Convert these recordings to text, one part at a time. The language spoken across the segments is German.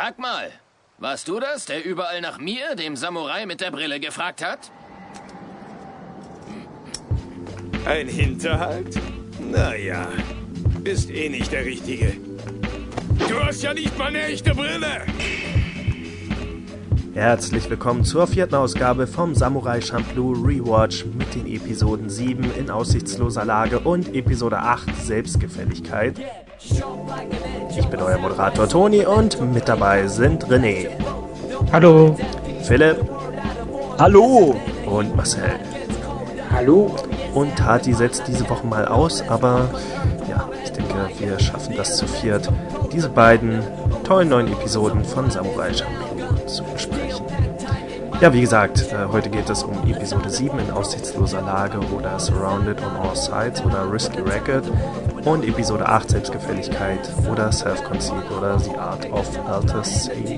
Sag mal, warst du das, der überall nach mir, dem Samurai mit der Brille, gefragt hat? Ein Hinterhalt? Naja, bist eh nicht der Richtige. Du hast ja nicht mal eine echte Brille! Herzlich willkommen zur vierten Ausgabe vom Samurai Champloo Rewatch mit den Episoden 7 in aussichtsloser Lage und Episode 8 Selbstgefälligkeit. Ich bin euer Moderator Toni und mit dabei sind René. Hallo. Philipp. Hallo. Und Marcel. Hallo. Und Tati setzt diese Woche mal aus, aber ja, ich denke, wir schaffen das zu viert, diese beiden tollen neuen Episoden von Samurai Champloo. Ja, wie gesagt, äh, heute geht es um Episode 7 in aussichtsloser Lage oder Surrounded on All Sides oder Risky Record und Episode 8 Selbstgefälligkeit oder Self-Conceit oder The Art of Alter Sage.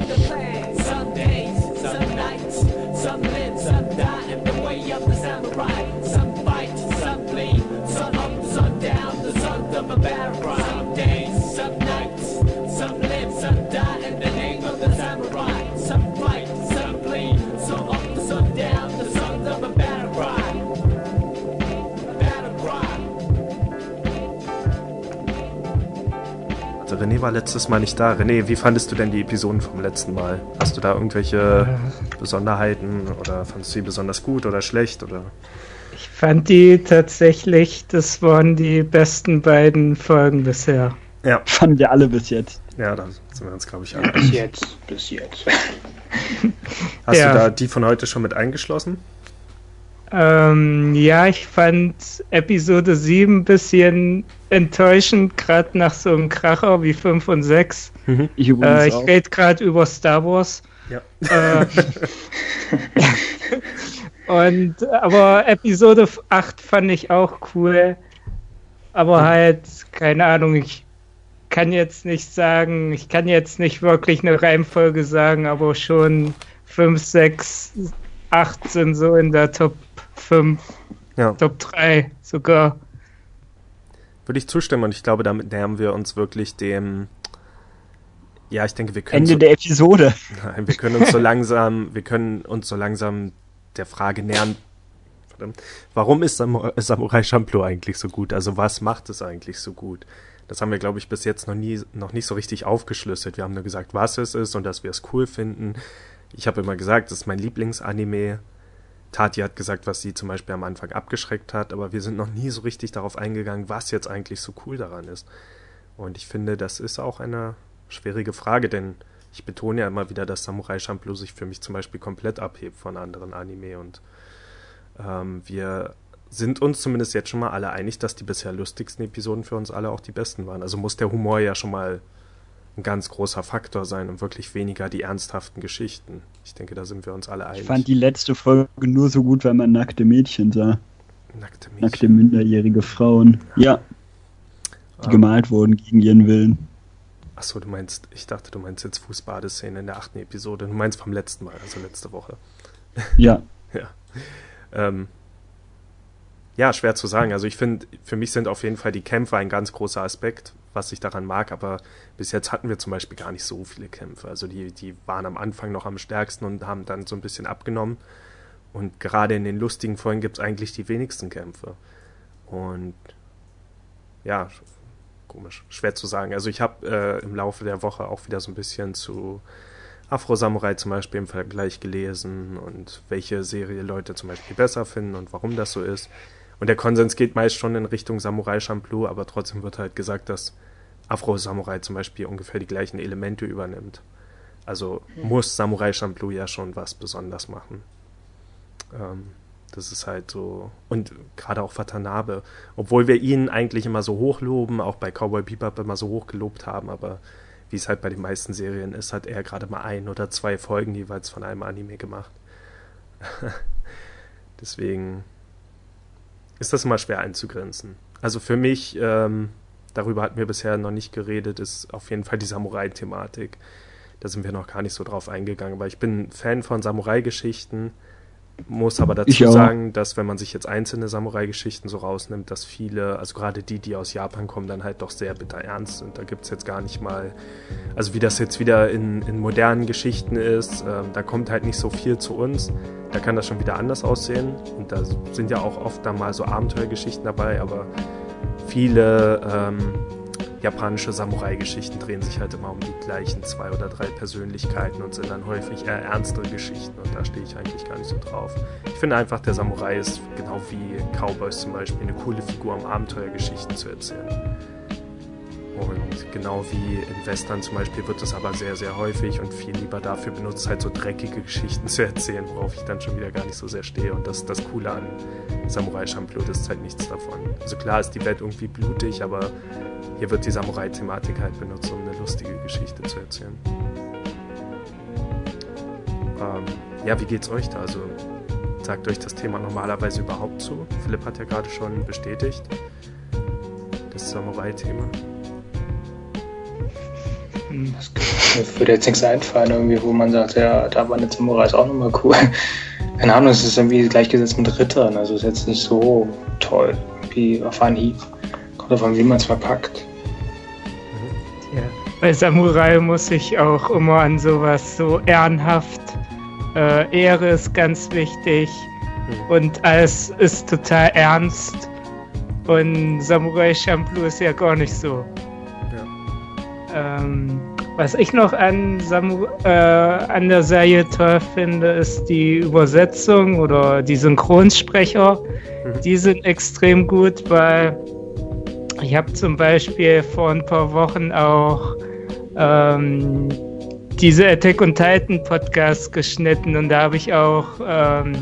René war letztes Mal nicht da. René, wie fandest du denn die Episoden vom letzten Mal? Hast du da irgendwelche Besonderheiten oder fandest du sie besonders gut oder schlecht oder? Ich fand die tatsächlich, das waren die besten beiden Folgen bisher. Ja, Fanden wir alle bis jetzt. ja, da sind wir uns, glaube ich, alle. Bis jetzt, bis jetzt. Hast Ja. du da die von heute schon mit eingeschlossen? Ähm, ja, ich fand Episode 7 ein bisschen enttäuschend, gerade nach so einem Kracher wie 5 und 6. Ich übrigens Äh, ich rede gerade über Star Wars. Ja. Äh, und aber Episode 8 fand ich auch cool. Aber halt, keine Ahnung, ich kann jetzt nicht sagen, ich kann jetzt nicht wirklich eine Reihenfolge sagen, aber schon 5, 6, 8 sind so in der Top 5, Ja, Top 3 sogar. Würde ich zustimmen und ich glaube, damit nähern wir uns wirklich dem. Ja, ich denke, wir können Ende so, der Episode. Nein, wir können uns so langsam, wir können uns so langsam der Frage nähern. Warum ist Samu- Samurai Champloo eigentlich so gut? Also was macht es eigentlich so gut? Das haben wir, glaube ich, bis jetzt noch nie, noch nicht so richtig aufgeschlüsselt. Wir haben nur gesagt, was es ist und dass wir es cool finden. Ich habe immer gesagt, das ist mein Lieblingsanime. Tati hat gesagt, was sie zum Beispiel am Anfang abgeschreckt hat, aber wir sind noch nie so richtig darauf eingegangen, was jetzt eigentlich so cool daran ist. Und ich finde, das ist auch eine schwierige Frage, denn ich betone ja immer wieder, dass Samurai Champloo sich für mich zum Beispiel komplett abhebt von anderen Anime und ähm, wir sind uns zumindest jetzt schon mal alle einig, dass die bisher lustigsten Episoden für uns alle auch die besten waren. Also muss der Humor ja schon mal ein ganz großer Faktor sein und wirklich weniger die ernsthaften Geschichten. Ich denke, da sind wir uns alle einig. Ich fand die letzte Folge nur so gut, weil man nackte Mädchen sah. Nackte Mädchen. Nackte minderjährige Frauen. Ja, die Ah. gemalt wurden gegen ihren Willen. Achso, du meinst, ich dachte, du meinst jetzt Fußbadeszene in der achten Episode. Du meinst vom letzten Mal, also letzte Woche. Ja, Ja. Ähm, ja, schwer zu sagen. Also ich finde, für mich sind auf jeden Fall die Kämpfe ein ganz großer Aspekt, was ich daran mag, aber bis jetzt hatten wir zum Beispiel gar nicht so viele Kämpfe. Also die, die waren am Anfang noch am stärksten und haben dann so ein bisschen abgenommen. Und gerade in den lustigen Folgen gibt es eigentlich die wenigsten Kämpfe. Und ja, sch- komisch, schwer zu sagen. Also ich habe äh, im Laufe der Woche auch wieder so ein bisschen zu Afro-Samurai zum Beispiel im Vergleich gelesen und welche Serie Leute zum Beispiel besser finden und warum das so ist. Und der Konsens geht meist schon in Richtung Samurai Champloo, aber trotzdem wird halt gesagt, dass Afro-Samurai zum Beispiel ungefähr die gleichen Elemente übernimmt. Also muss Samurai Champloo ja schon was besonders machen. Ähm, das ist halt so. Und gerade auch Watanabe, obwohl wir ihn eigentlich immer so hochloben, auch bei Cowboy Bebop immer so hoch gelobt haben, aber wie es halt bei den meisten Serien ist, hat er gerade mal ein oder zwei Folgen jeweils von einem Anime gemacht. Deswegen ist das immer schwer einzugrenzen. Also für mich, ähm, darüber hatten wir bisher noch nicht geredet, ist auf jeden Fall die Samurai-Thematik. Da sind wir noch gar nicht so drauf eingegangen, weil ich bin Fan von Samurai-Geschichten, muss aber dazu sagen, dass wenn man sich jetzt einzelne Samurai-Geschichten so rausnimmt, dass viele, also gerade die, die aus Japan kommen, dann halt doch sehr bitter ernst sind. Da gibt es jetzt gar nicht mal, also wie das jetzt wieder in, in modernen Geschichten ist, ähm, da kommt halt nicht so viel zu uns. Da kann das schon wieder anders aussehen. Und da sind ja auch oft dann mal so Abenteuergeschichten dabei, aber viele ähm, japanische Samurai-Geschichten drehen sich halt immer um die gleichen zwei oder drei Persönlichkeiten und sind dann häufig eher ernstere Geschichten und da stehe ich eigentlich gar nicht so drauf. Ich finde einfach, der Samurai ist genau wie Cowboys zum Beispiel eine coole Figur, um Abenteuergeschichten zu erzählen. Und genau wie in Western zum Beispiel wird es aber sehr, sehr häufig und viel lieber dafür benutzt, halt so dreckige Geschichten zu erzählen, worauf ich dann schon wieder gar nicht so sehr stehe. Und das das Coole an Samurai Champloo, das ist halt nichts davon. Also klar ist die Welt irgendwie blutig, aber hier wird die Samurai-Thematik halt benutzt, um eine lustige Geschichte zu erzählen. Ähm, ja, wie geht's euch da? Also sagt euch das Thema normalerweise überhaupt zu? Philipp hat ja gerade schon bestätigt, das Samurai-Thema. Es würde jetzt nichts einfallen, irgendwie, wo man sagt, ja, da war eine Samurai ist auch nochmal cool. Keine Ahnung, es ist irgendwie gleichgesetzt mit Rittern, also ist jetzt nicht so toll wie auf Anhieb. Kommt davon, wie man es verpackt. Ja, bei Samurai muss ich auch immer an sowas so ehrenhaft. Äh, Ehre ist ganz wichtig mhm. und alles ist total ernst. Und Samurai Champloo ist ja gar nicht so. Ähm, was ich noch an, Samu äh, an der Serie toll finde, ist die Übersetzung oder die Synchronsprecher. Mhm. Die sind extrem gut, weil ich habe zum Beispiel vor ein paar Wochen auch ähm, diese Attack on Titan Podcast geschnitten und da habe ich auch ähm,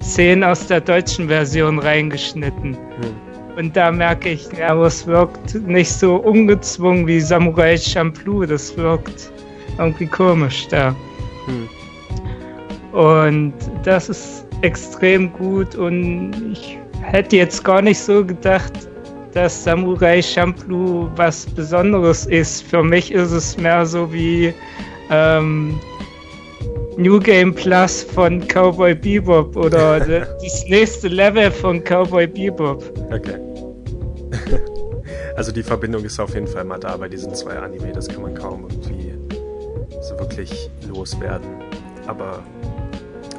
Szenen aus der deutschen Version reingeschnitten. Mhm. Und da merke ich, ja, aber es wirkt nicht so ungezwungen wie Samurai Champloo. Das wirkt irgendwie komisch da. Hm. Und das ist extrem gut und ich hätte jetzt gar nicht so gedacht, dass Samurai Champloo was Besonderes ist. Für mich ist es mehr so wie ähm, New Game Plus von Cowboy Bebop oder das nächste Level von Cowboy Bebop. Okay. also die Verbindung ist auf jeden Fall mal da bei diesen zwei Anime, das kann man kaum irgendwie so wirklich loswerden. Aber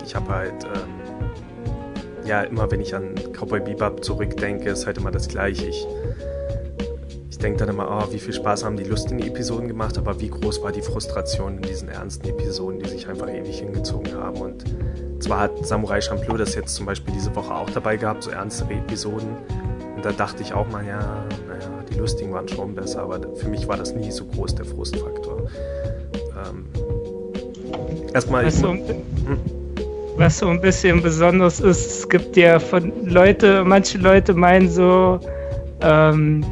ich habe halt, ähm, ja, immer wenn ich an Cowboy Bebop zurückdenke, ist halt immer das Gleiche. Ich ich denke dann immer, oh, wie viel Spaß haben die lustigen Episoden gemacht, aber wie groß war die Frustration in diesen ernsten Episoden, die sich einfach ewig hingezogen haben. Und zwar hat Samurai Champloo das jetzt zum Beispiel diese Woche auch dabei gehabt, so ernstere Episoden. Und da dachte ich auch mal, ja, naja, die lustigen waren schon besser, aber für mich war das nie so groß, der Frustfaktor. Ähm, erstmal. Was so, hm? was so ein bisschen besonders ist, es gibt ja von Leute, manche Leute meinen so, ähm,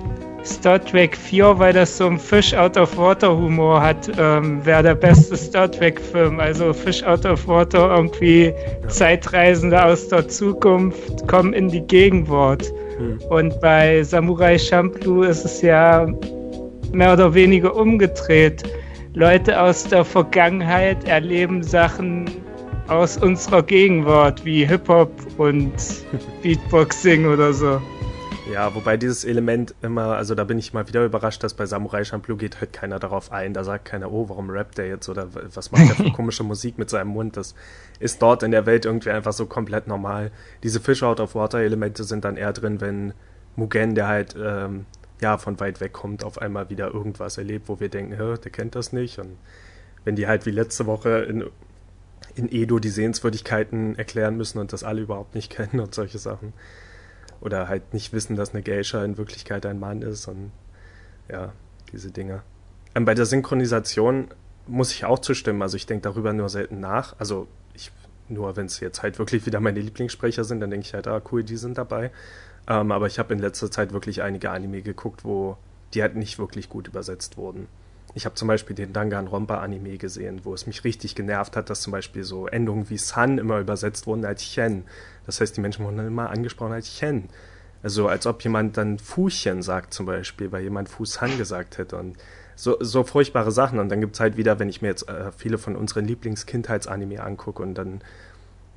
Star Trek 4, weil das so einen Fish Out of Water Humor hat, ähm, wäre der beste Star Trek Film. Also Fish Out of Water, irgendwie ja. Zeitreisende aus der Zukunft kommen in die Gegenwart. Hm. Und bei Samurai Champloo ist es ja mehr oder weniger umgedreht. Leute aus der Vergangenheit erleben Sachen aus unserer Gegenwart, wie Hip-Hop und Beatboxing oder so. Ja, wobei dieses Element immer, also da bin ich mal wieder überrascht, dass bei Samurai Champloo geht halt keiner darauf ein. Da sagt keiner, oh, warum rappt der jetzt oder was macht der für komische Musik mit seinem Mund? Das ist dort in der Welt irgendwie einfach so komplett normal. Diese Fish Out of Water Elemente sind dann eher drin, wenn Mugen, der halt ähm, ja von weit weg kommt, auf einmal wieder irgendwas erlebt, wo wir denken, der kennt das nicht. Und wenn die halt wie letzte Woche in, in Edo die Sehenswürdigkeiten erklären müssen und das alle überhaupt nicht kennen und solche Sachen oder halt nicht wissen, dass eine Geisha in Wirklichkeit ein Mann ist und ja, diese Dinge. Ähm, bei der Synchronisation muss ich auch zustimmen. Also ich denke darüber nur selten nach. Also ich, nur wenn es jetzt halt wirklich wieder meine Lieblingssprecher sind, dann denke ich halt, ah cool, die sind dabei. Ähm, aber ich habe in letzter Zeit wirklich einige Anime geguckt, wo die halt nicht wirklich gut übersetzt wurden. Ich habe zum Beispiel den Danganronpa Anime gesehen, wo es mich richtig genervt hat, dass zum Beispiel so Endungen wie Sun immer übersetzt wurden als Chen. Das heißt, die Menschen wurden dann immer angesprochen als Chen. Also als ob jemand dann Fußchen sagt zum Beispiel, weil jemand Fußhan gesagt hätte. Und so, so furchtbare Sachen. Und dann gibt es halt wieder, wenn ich mir jetzt äh, viele von unseren Lieblingskindheitsanime angucke und dann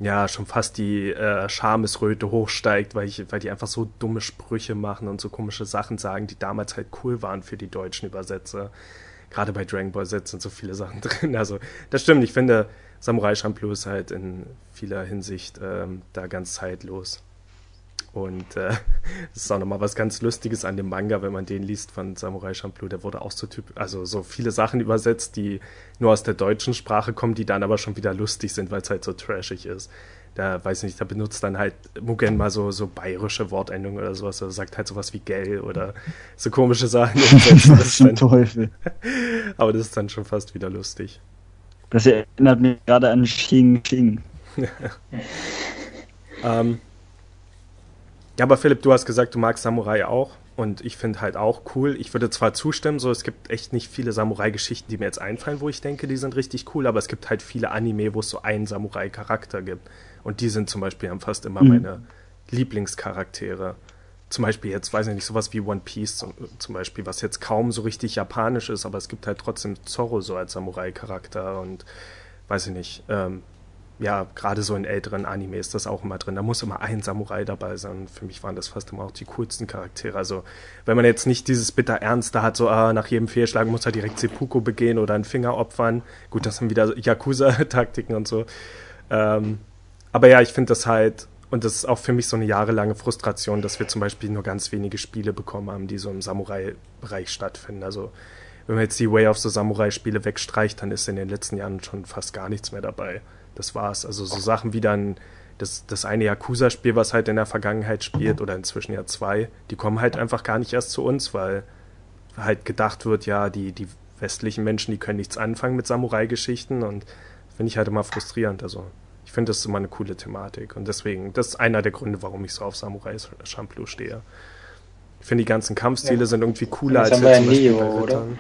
ja, schon fast die äh, Schamesröte hochsteigt, weil, ich, weil die einfach so dumme Sprüche machen und so komische Sachen sagen, die damals halt cool waren für die deutschen Übersetzer. Gerade bei Dragon Ball Z sind so viele Sachen drin. Also, das stimmt. Ich finde, Samurai Champloo ist halt in vieler Hinsicht ähm, da ganz zeitlos. Und äh, das ist auch nochmal was ganz Lustiges an dem Manga, wenn man den liest von Samurai Champloo. Der wurde auch so typ, also so viele Sachen übersetzt, die nur aus der deutschen Sprache kommen, die dann aber schon wieder lustig sind, weil es halt so trashig ist. Da weiß ich nicht, da benutzt dann halt Mugen mal so, so bayerische Wortendungen oder sowas. Er sagt halt sowas wie Gell oder so komische Sachen. das ist ein Teufel. aber das ist dann schon fast wieder lustig. Das erinnert mich gerade an Xing Xing. ähm, ja, aber Philipp, du hast gesagt, du magst Samurai auch. Und ich finde halt auch cool. Ich würde zwar zustimmen, so es gibt echt nicht viele Samurai-Geschichten, die mir jetzt einfallen, wo ich denke, die sind richtig cool, aber es gibt halt viele Anime, wo es so einen Samurai-Charakter gibt. Und die sind zum Beispiel fast immer mhm. meine Lieblingscharaktere. Zum Beispiel jetzt, weiß ich nicht, sowas wie One Piece zum, zum, Beispiel, was jetzt kaum so richtig japanisch ist, aber es gibt halt trotzdem Zorro so als Samurai-Charakter und weiß ich nicht, ähm, ja, gerade so in älteren Anime ist das auch immer drin. Da muss immer ein Samurai dabei sein. Für mich waren das fast immer auch die coolsten Charaktere. Also, wenn man jetzt nicht dieses bitter Ernste hat, so ah, nach jedem Fehlschlag muss er direkt Seppuku begehen oder einen Finger opfern. Gut, das sind wieder Yakuza-Taktiken und so. Ähm, aber ja, ich finde das halt, und das ist auch für mich so eine jahrelange Frustration, dass wir zum Beispiel nur ganz wenige Spiele bekommen haben, die so im Samurai-Bereich stattfinden. Also, wenn man jetzt die Way of the Samurai-Spiele wegstreicht, dann ist in den letzten Jahren schon fast gar nichts mehr dabei. Das war's. Also so Sachen wie dann das, das eine Yakuza-Spiel, was halt in der Vergangenheit spielt, oder inzwischen ja zwei, die kommen halt einfach gar nicht erst zu uns, weil halt gedacht wird, ja, die, die westlichen Menschen, die können nichts anfangen mit Samurai-Geschichten und finde ich halt immer frustrierend. Also ich finde das immer eine coole Thematik und deswegen, das ist einer der Gründe, warum ich so auf Samurai Champloo stehe. Ich finde, die ganzen Kampfstile ja. sind irgendwie cooler als jetzt zum Beispiel Neo, bei Rittern.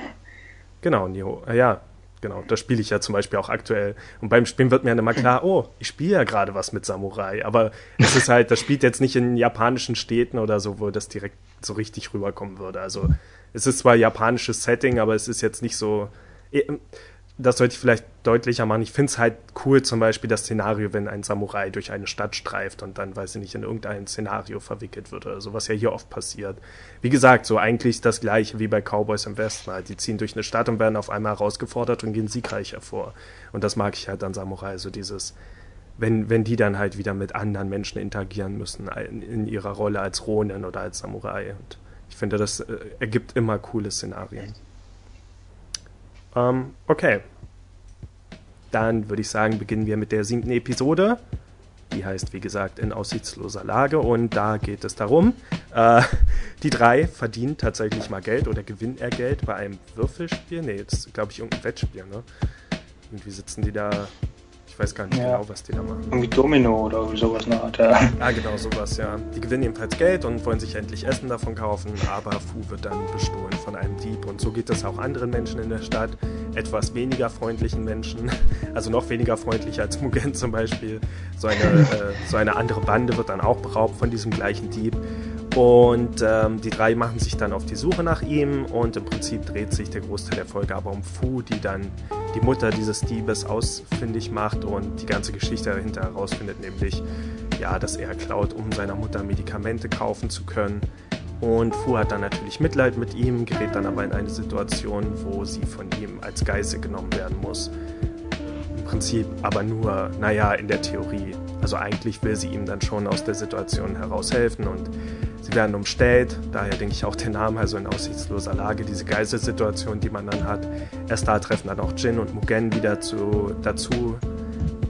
Genau, Neo. Ja, Genau, das spiele ich ja zum Beispiel auch aktuell. Und beim Spielen wird mir dann immer klar, oh, ich spiele ja gerade was mit Samurai. Aber es ist halt, das spielt jetzt nicht in japanischen Städten oder so, wo das direkt so richtig rüberkommen würde. Also es ist zwar japanisches Setting, aber es ist jetzt nicht so. Das sollte ich vielleicht deutlicher machen. Ich finde es halt cool, zum Beispiel das Szenario, wenn ein Samurai durch eine Stadt streift und dann, weiß ich nicht, in irgendein Szenario verwickelt wird oder so, was ja hier oft passiert. Wie gesagt, so eigentlich das gleiche wie bei Cowboys im Westen. Halt. Die ziehen durch eine Stadt und werden auf einmal herausgefordert und gehen siegreich hervor. Und das mag ich halt an Samurai, so dieses, wenn, wenn die dann halt wieder mit anderen Menschen interagieren müssen, in, in ihrer Rolle als Ronin oder als Samurai. Und ich finde, das äh, ergibt immer coole Szenarien. Ähm, okay. Dann würde ich sagen, beginnen wir mit der siebten Episode. Die heißt, wie gesagt, in aussichtsloser Lage. Und da geht es darum, äh, die drei verdienen tatsächlich mal Geld oder gewinnen er Geld bei einem Würfelspiel. Nee, jetzt glaube ich irgendein Wettspiel, ne? Irgendwie sitzen die da ich weiß gar nicht ja. genau, was die da machen. Irgendwie Domino oder sowas eine Art, ja. Ah, genau, sowas, ja. Die gewinnen jedenfalls Geld und wollen sich endlich Essen davon kaufen, aber Fu wird dann bestohlen von einem Dieb. Und so geht es auch anderen Menschen in der Stadt, etwas weniger freundlichen Menschen, also noch weniger freundlich als Mugen zum Beispiel. So eine, äh, so eine andere Bande wird dann auch beraubt von diesem gleichen Dieb. Und ähm, die drei machen sich dann auf die Suche nach ihm und im Prinzip dreht sich der Großteil der Folge aber um Fu, die dann die Mutter dieses Diebes ausfindig macht und die ganze Geschichte dahinter herausfindet, nämlich ja, dass er klaut, um seiner Mutter Medikamente kaufen zu können. Und Fu hat dann natürlich Mitleid mit ihm, gerät dann aber in eine Situation, wo sie von ihm als Geisel genommen werden muss. Im Prinzip aber nur, naja, in der Theorie. Also eigentlich will sie ihm dann schon aus der Situation heraushelfen und sie werden umstellt. Daher denke ich auch der Name, also in aussichtsloser Lage, diese Geiselsituation, die man dann hat. Erst da treffen dann auch Jin und Mugen wieder zu, dazu.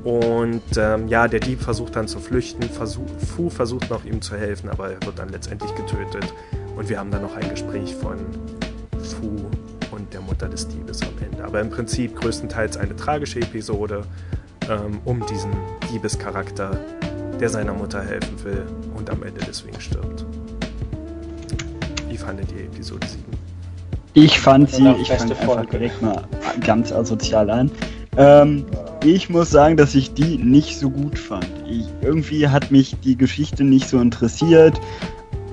Und ähm, ja, der Dieb versucht dann zu flüchten. Versuch, Fu versucht noch ihm zu helfen, aber er wird dann letztendlich getötet. Und wir haben dann noch ein Gespräch von Fu und der Mutter des Diebes am Ende. Aber im Prinzip größtenteils eine tragische Episode ähm, um diesen Diebescharakter, der seiner Mutter helfen will und am Ende deswegen stirbt. Wie fandet ihr Episode 7? Ich fand sie, ich fand einfach direkt mal ganz asozial an. Ähm, ich muss sagen, dass ich die nicht so gut fand. Ich, irgendwie hat mich die Geschichte nicht so interessiert.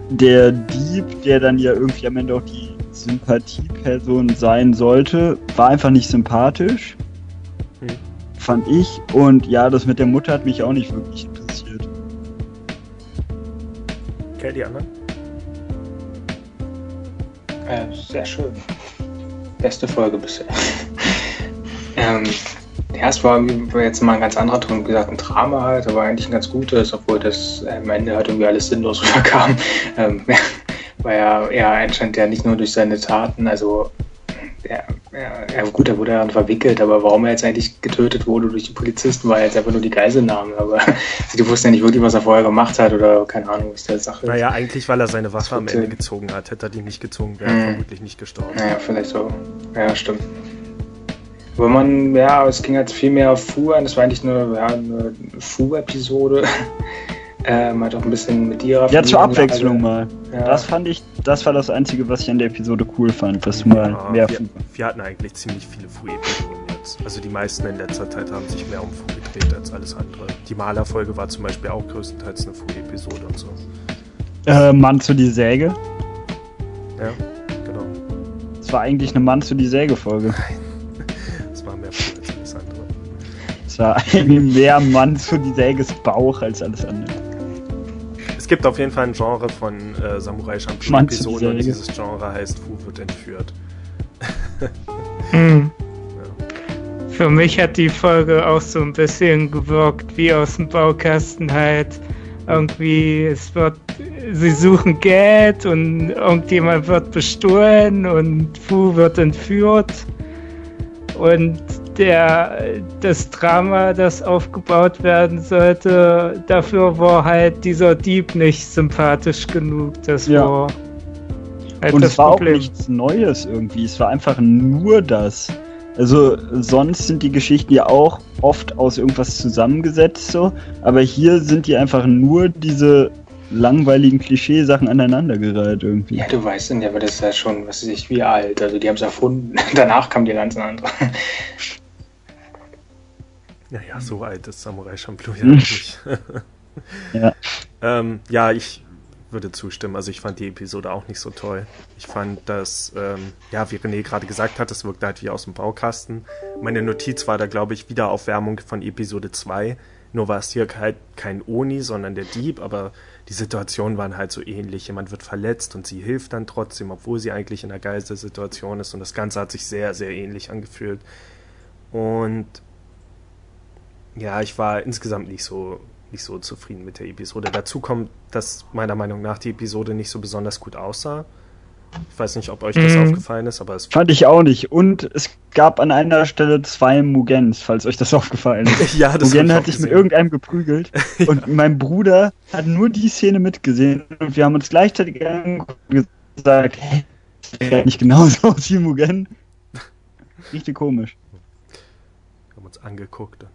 Der Dieb, der dann ja irgendwie am Ende auch die Sympathieperson sein sollte, war einfach nicht sympathisch. Hm. fand ich. Und ja, das mit der Mutter hat mich auch nicht wirklich interessiert. Okay, die anderen? Ja, sehr schön. Beste Folge bisher. ähm, es war jetzt mal ein ganz anderer Ton, wie gesagt, ein Drama halt, aber eigentlich ein ganz gutes, obwohl das äh, am Ende halt irgendwie alles sinnlos rüberkam. Ähm, weil er, er anscheinend ja nicht nur durch seine Taten, also ja, ja, gut, er wurde daran verwickelt, aber warum er jetzt eigentlich getötet wurde durch die Polizisten, war jetzt einfach nur die Geiselnahme. Aber die wussten ja nicht wirklich, was er vorher gemacht hat oder keine Ahnung, was der Sache Naja, eigentlich, weil er seine Waffe am Ende gezogen hat. Hätte er die nicht gezogen, wäre er mhm. vermutlich nicht gestorben. Naja, vielleicht so. Ja, stimmt. Aber man, ja, es ging halt viel mehr auf Fu an. Das war eigentlich nur ja, eine Fu-Episode. Ähm, hat auch ein bisschen mit ihrer Ja, zur Abwechslung mal. Ja. Das fand ich, das war das Einzige, was ich an der Episode cool fand, dass mal ja, mehr wir, wir hatten eigentlich ziemlich viele Fu-Episoden jetzt. Also die meisten in letzter Zeit haben sich mehr um Fu gedreht als alles andere. Die Malerfolge war zum Beispiel auch größtenteils eine Fu-Episode und so. Äh, Mann zu die Säge? Ja, genau. Es war eigentlich eine Mann zu die Säge-Folge. Nein. Es war mehr Fu als alles andere. Es war eigentlich mehr Mann zu die Säges Bauch als alles andere. Es gibt auf jeden Fall ein Genre von äh, Samurai Champloo-Episoden und dieses Genre heißt Fu wird entführt. hm. ja. Für mich hat die Folge auch so ein bisschen gewirkt wie aus dem Baukasten halt. Irgendwie, es wird, sie suchen Geld und irgendjemand wird bestohlen und Fu wird entführt. Und der, das Drama, das aufgebaut werden sollte, dafür war halt dieser Dieb nicht sympathisch genug. Das ja. war halt Und das es war Problem. auch nichts Neues irgendwie. Es war einfach nur das. Also sonst sind die Geschichten ja auch oft aus irgendwas zusammengesetzt so, aber hier sind die einfach nur diese langweiligen Klischeesachen aneinandergereiht irgendwie. Ja, du weißt denn ja, aber das ist ja schon, was weiß ich, wie alt. Also die haben es erfunden. Danach kam die ganzen anderen. Naja, so alt ist Samurai Champloo ja nicht. ja. ähm, ja, ich würde zustimmen. Also ich fand die Episode auch nicht so toll. Ich fand das, ähm, ja, wie René gerade gesagt hat, das wirkte halt wie aus dem Baukasten. Meine Notiz war da, glaube ich, Wiederaufwärmung von Episode 2. Nur war es hier halt kein Oni, sondern der Dieb, aber die Situationen waren halt so ähnlich. Jemand wird verletzt und sie hilft dann trotzdem, obwohl sie eigentlich in einer Geistesituation ist. Und das Ganze hat sich sehr, sehr ähnlich angefühlt. Und ja, ich war insgesamt nicht so, nicht so zufrieden mit der Episode. Dazu kommt, dass meiner Meinung nach die Episode nicht so besonders gut aussah. Ich weiß nicht, ob euch das mhm. aufgefallen ist, aber es. Fand ich auch nicht. Und es gab an einer Stelle zwei Mugens, falls euch das aufgefallen ist. ja, das Mugen hat sich mit irgendeinem geprügelt. ja. Und mein Bruder hat nur die Szene mitgesehen. Und wir haben uns gleichzeitig angeguckt und gesagt, hä, der nicht genauso aus wie Mugen. Richtig komisch. Wir haben uns angeguckt.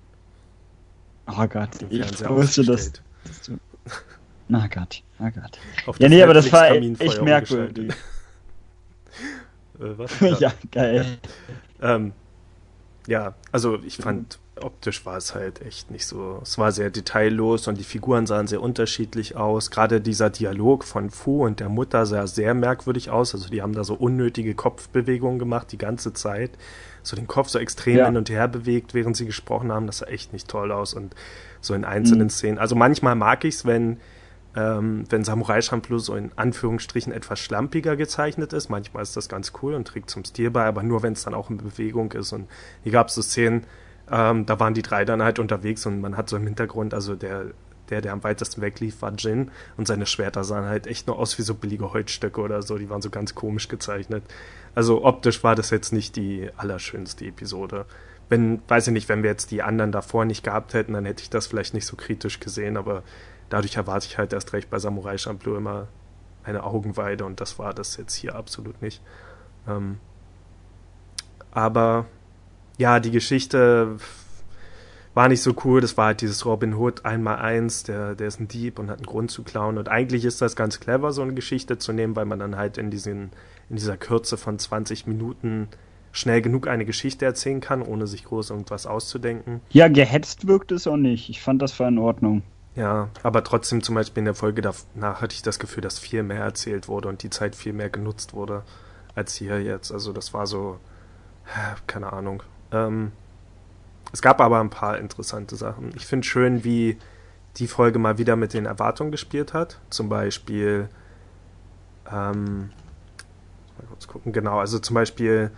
Oh Gott, ich wusste das. das na Gott, na Gott. ja, nee, aber das war echt merkwürdig. äh, was? Ja, ja geil. Ähm, ja, also ich fand, optisch war es halt echt nicht so. Es war sehr detaillos und die Figuren sahen sehr unterschiedlich aus. Gerade dieser Dialog von Fu und der Mutter sah sehr merkwürdig aus. Also die haben da so unnötige Kopfbewegungen gemacht die ganze Zeit so den Kopf so extrem ja. hin und her bewegt, während sie gesprochen haben. Das sah echt nicht toll aus und so in einzelnen mhm. Szenen. Also manchmal mag ich es, wenn, ähm, wenn Samurai Champloo so in Anführungsstrichen etwas schlampiger gezeichnet ist. Manchmal ist das ganz cool und trägt zum Stil bei, aber nur wenn es dann auch in Bewegung ist. Und hier gab es so Szenen, ähm, da waren die drei dann halt unterwegs und man hat so im Hintergrund, also der der, der am weitesten weglief, war Jin und seine Schwerter sahen halt echt nur aus wie so billige Holzstöcke oder so. Die waren so ganz komisch gezeichnet. Also optisch war das jetzt nicht die allerschönste Episode. Wenn, weiß ich nicht, wenn wir jetzt die anderen davor nicht gehabt hätten, dann hätte ich das vielleicht nicht so kritisch gesehen, aber dadurch erwarte ich halt erst recht bei Samurai Champloo immer eine Augenweide und das war das jetzt hier absolut nicht. Ähm, aber ja, die Geschichte war nicht so cool. Das war halt dieses Robin Hood einmal eins, der, der ist ein Dieb und hat einen Grund zu klauen. Und eigentlich ist das ganz clever, so eine Geschichte zu nehmen, weil man dann halt in diesen in dieser Kürze von 20 Minuten schnell genug eine Geschichte erzählen kann, ohne sich groß irgendwas auszudenken. Ja, gehetzt wirkt es auch nicht. Ich fand das war in Ordnung. Ja, aber trotzdem zum Beispiel in der Folge danach hatte ich das Gefühl, dass viel mehr erzählt wurde und die Zeit viel mehr genutzt wurde als hier jetzt. Also das war so, keine Ahnung. Ähm, es gab aber ein paar interessante Sachen. Ich finde schön, wie die Folge mal wieder mit den Erwartungen gespielt hat. Zum Beispiel, ähm, mal kurz gucken, genau, also zum Beispiel,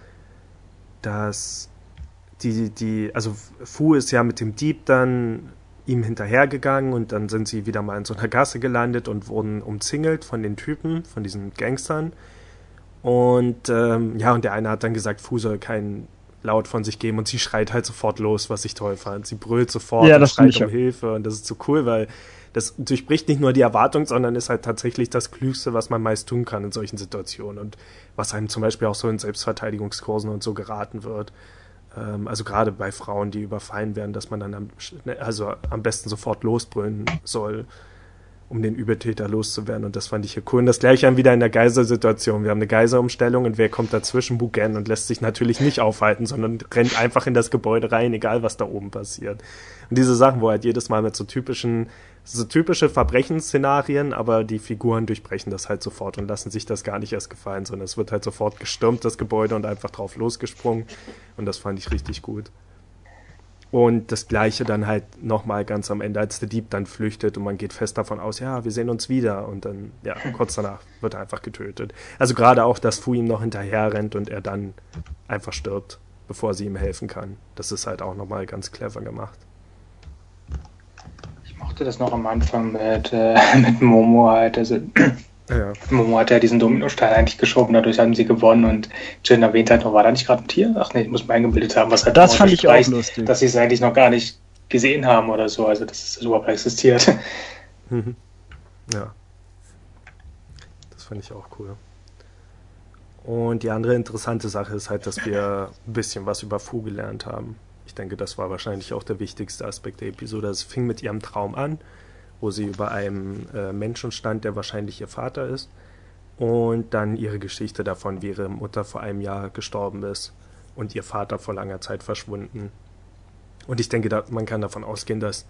dass die, die, also Fu ist ja mit dem Dieb dann ihm hinterhergegangen und dann sind sie wieder mal in so einer Gasse gelandet und wurden umzingelt von den Typen, von diesen Gangstern. Und ähm, ja, und der eine hat dann gesagt, Fu soll keinen laut von sich geben und sie schreit halt sofort los, was ich toll fand. Sie brüllt sofort Ja, und schreit um. Hilfe und das ist so cool, weil das durchbricht nicht nur die Erwartung, sondern ist halt tatsächlich das Klügste, was man meist tun kann in solchen Situationen und was einem zum Beispiel auch so in Selbstverteidigungskursen und so geraten wird. Ähm, also gerade bei Frauen, die überfallen werden, dass man dann am, schn- also am besten sofort losbrüllen soll, um den Übeltäter loszuwerden. Und das fand ich hier cool. Und das gleiche dann wieder in der Geiselsituation. Wir haben eine Geiselumstellung und wer kommt dazwischen? Bugen und lässt sich natürlich nicht aufhalten, sondern rennt einfach in das Gebäude rein, egal was da oben passiert. Und diese Sachen, wo halt jedes Mal mit so typischen, so typische Verbrechensszenarien, aber die Figuren durchbrechen das halt sofort und lassen sich das gar nicht erst gefallen, sondern es wird halt sofort gestürmt, das Gebäude, und einfach drauf losgesprungen. Und das fand ich richtig gut. Und das gleiche dann halt nochmal ganz am Ende, als der Dieb dann flüchtet und man geht fest davon aus, ja, wir sehen uns wieder. Und dann, ja, kurz danach wird er einfach getötet. Also gerade auch, dass Fu ihm noch hinterher rennt und er dann einfach stirbt, bevor sie ihm helfen kann. Das ist halt auch nochmal ganz clever gemacht. Ich mochte das noch am Anfang mit, äh, mit Momo halt. Also Ja, Momo hat ja diesen Dominostein eigentlich geschoben, dadurch haben sie gewonnen und Jin erwähnt halt noch, war da nicht gerade ein Tier? Ach nee, ich muss mir eingebildet haben, was halt Das fand ich auch lustig. Dass sie es eigentlich noch gar nicht gesehen haben oder so, also dass es überhaupt existiert. ja. Das fand ich auch cool. Und die andere interessante Sache ist halt, dass wir ein bisschen was über Fu gelernt haben. Ich denke, das war wahrscheinlich auch der wichtigste Aspekt der Episode. Es fing mit ihrem Traum an, wo sie über einem äh, Menschen stand, der wahrscheinlich ihr Vater ist. Und dann ihre Geschichte davon, wie ihre Mutter vor einem Jahr gestorben ist und ihr Vater vor langer Zeit verschwunden. Und ich denke, da, man kann davon ausgehen, dass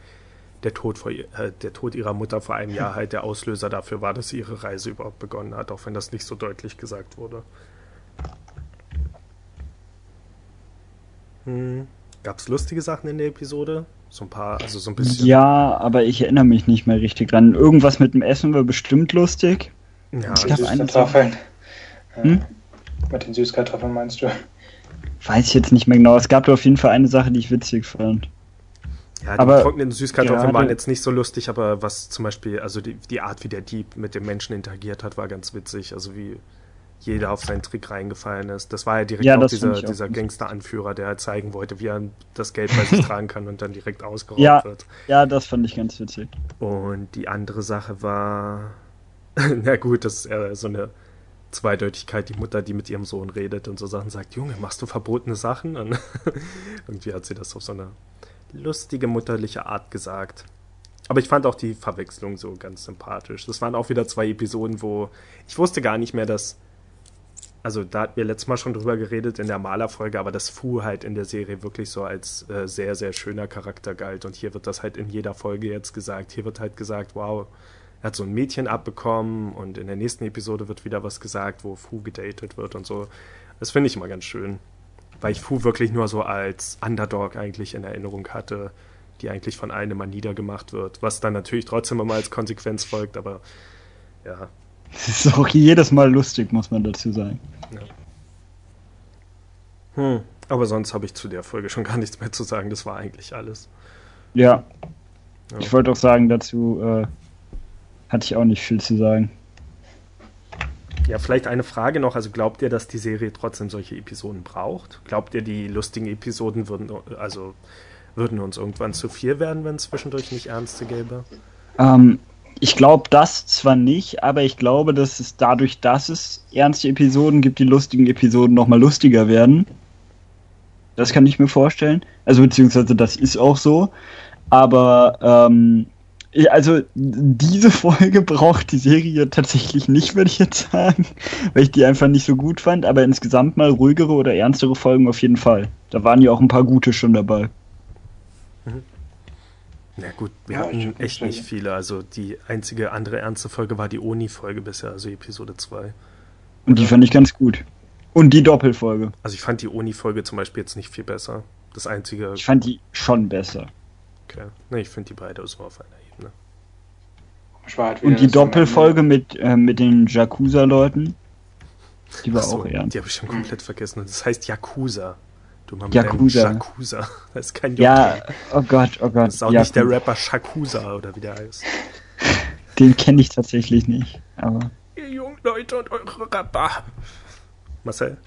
der Tod, vor, äh, der Tod ihrer Mutter vor einem Jahr halt der Auslöser dafür war, dass sie ihre Reise überhaupt begonnen hat, auch wenn das nicht so deutlich gesagt wurde. Hm. Gab es lustige Sachen in der Episode? So ein paar, also so ein bisschen. Ja, aber ich erinnere mich nicht mehr richtig dran. Irgendwas mit dem Essen war bestimmt lustig. Ja, Es gab Mit eine. Ja. Hm? Mit den Süßkartoffeln meinst du? Weiß ich jetzt nicht mehr genau. Es gab auf jeden Fall eine Sache, die ich witzig fand. ja die aber trockenen Süßkartoffeln gerade- waren jetzt nicht so lustig, aber was zum Beispiel, also die, die Art, wie der Dieb mit dem Menschen interagiert hat, war ganz witzig. Also wie jeder auf seinen Trick reingefallen ist. Das war ja direkt Ja, auch dieser, auch dieser. Gangster-Anführer, der halt zeigen wollte, wie er das Geld bei sich tragen kann und dann direkt ausgeraubt Ja. wird. Ja, das fand ich ganz witzig. Und die andere Sache war, na gut, das ist eher so eine Zweideutigkeit, die Mutter, die mit ihrem Sohn redet und so Sachen sagt, Junge, machst du verbotene Sachen? Und irgendwie hat sie das auf so eine lustige mütterliche Art gesagt. Aber ich fand auch die Verwechslung so ganz sympathisch. Das waren auch wieder zwei Episoden, wo ich wusste gar nicht mehr, dass also da hatten wir letztes Mal schon drüber geredet in der Malerfolge, aber dass Fu halt in der Serie wirklich so als äh, sehr, sehr schöner Charakter galt. Und hier wird das halt in jeder Folge jetzt gesagt. Hier wird halt gesagt, wow, er hat so ein Mädchen abbekommen und in der nächsten Episode wird wieder was gesagt, wo Fu gedatet wird und so. Das finde ich immer ganz schön. Weil ich Fu wirklich nur so als Underdog eigentlich in Erinnerung hatte, die eigentlich von allen immer niedergemacht wird. Was dann natürlich trotzdem immer als Konsequenz folgt, aber ja, Das ist auch jedes Mal lustig, muss man dazu sagen. Hm, aber sonst habe ich zu der Folge schon gar nichts mehr zu sagen. Das war eigentlich alles. Ja. Ja. Ich wollte auch sagen, dazu äh, hatte ich auch nicht viel zu sagen. Ja, vielleicht eine Frage noch. Also glaubt ihr, dass die Serie trotzdem solche Episoden braucht? Glaubt ihr, die lustigen Episoden würden, also würden uns irgendwann zu viel werden, wenn es zwischendurch nicht ernste gäbe? Ähm, ich glaube das zwar nicht, aber ich glaube, dass es dadurch, dass es ernste Episoden gibt, die lustigen Episoden nochmal lustiger werden. Das kann ich mir vorstellen. Also beziehungsweise das ist auch so. Aber ähm, also diese Folge braucht die Serie tatsächlich nicht, würde ich jetzt sagen, weil ich die einfach nicht so gut fand. Aber insgesamt mal ruhigere oder ernstere Folgen auf jeden Fall. Da waren ja auch ein paar gute schon dabei. Na gut, wir Ja, hatten echt nicht nicht viele. Also die einzige andere ernste Folge war die Oni-Folge bisher, also Episode 2. Und die fand ich ganz gut. Und die Doppelfolge. Also ich fand die Oni-Folge zum Beispiel jetzt nicht viel besser. Das einzige. Ich fand die schon besser. Okay. Ne, ich finde die beide so auf einer Ebene. Halt Und die Doppelfolge mit, äh, mit den Yakuza-Leuten, die war Achso, auch ernst. Die habe ich schon komplett vergessen. Das heißt Yakuza. Du mal mit Yakuza. Yakuza. Das ist kein Ja, J. oh Gott, oh Gott. Das ist auch ja, nicht der Rapper Shakusa oder wie der heißt. Den kenne ich tatsächlich nicht, aber Ihr jungen Leute und eure Rapper. Marcel?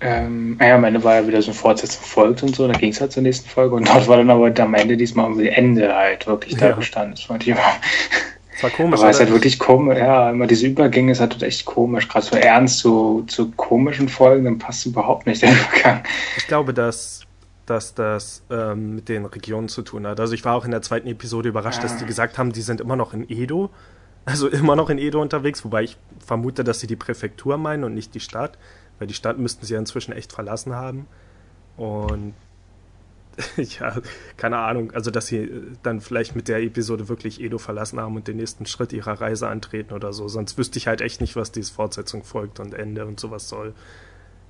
Ähm, ja, am Ende war ja wieder so ein Fortsetzung folgt und so, dann ging es halt zur nächsten Folge und dort war dann aber am Ende diesmal irgendwie Ende halt wirklich da Ja. gestanden. Das fand ich immer, Das war komisch. aber es ist halt wirklich komisch, ja, immer diese Übergänge ist halt echt komisch, gerade so ernst zu, zu komischen Folgen, dann passt überhaupt nicht der Übergang. Ich glaube, dass, dass das ähm, mit den Regionen zu tun hat. Also ich war auch in der zweiten Episode überrascht, dass die gesagt haben, die sind immer noch in Edo. Also immer noch in Edo unterwegs, wobei ich vermute, dass sie die Präfektur meinen und nicht die Stadt. Weil die Stadt müssten sie ja inzwischen echt verlassen haben. Und ja, keine Ahnung, also dass sie äh, dann vielleicht mit der Episode wirklich Edo verlassen haben und den nächsten Schritt ihrer Reise antreten oder so. Sonst wüsste ich halt echt nicht, was diese Fortsetzung folgt und Ende und sowas soll.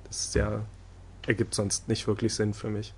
Das ist ja, ergibt sonst nicht wirklich Sinn für mich.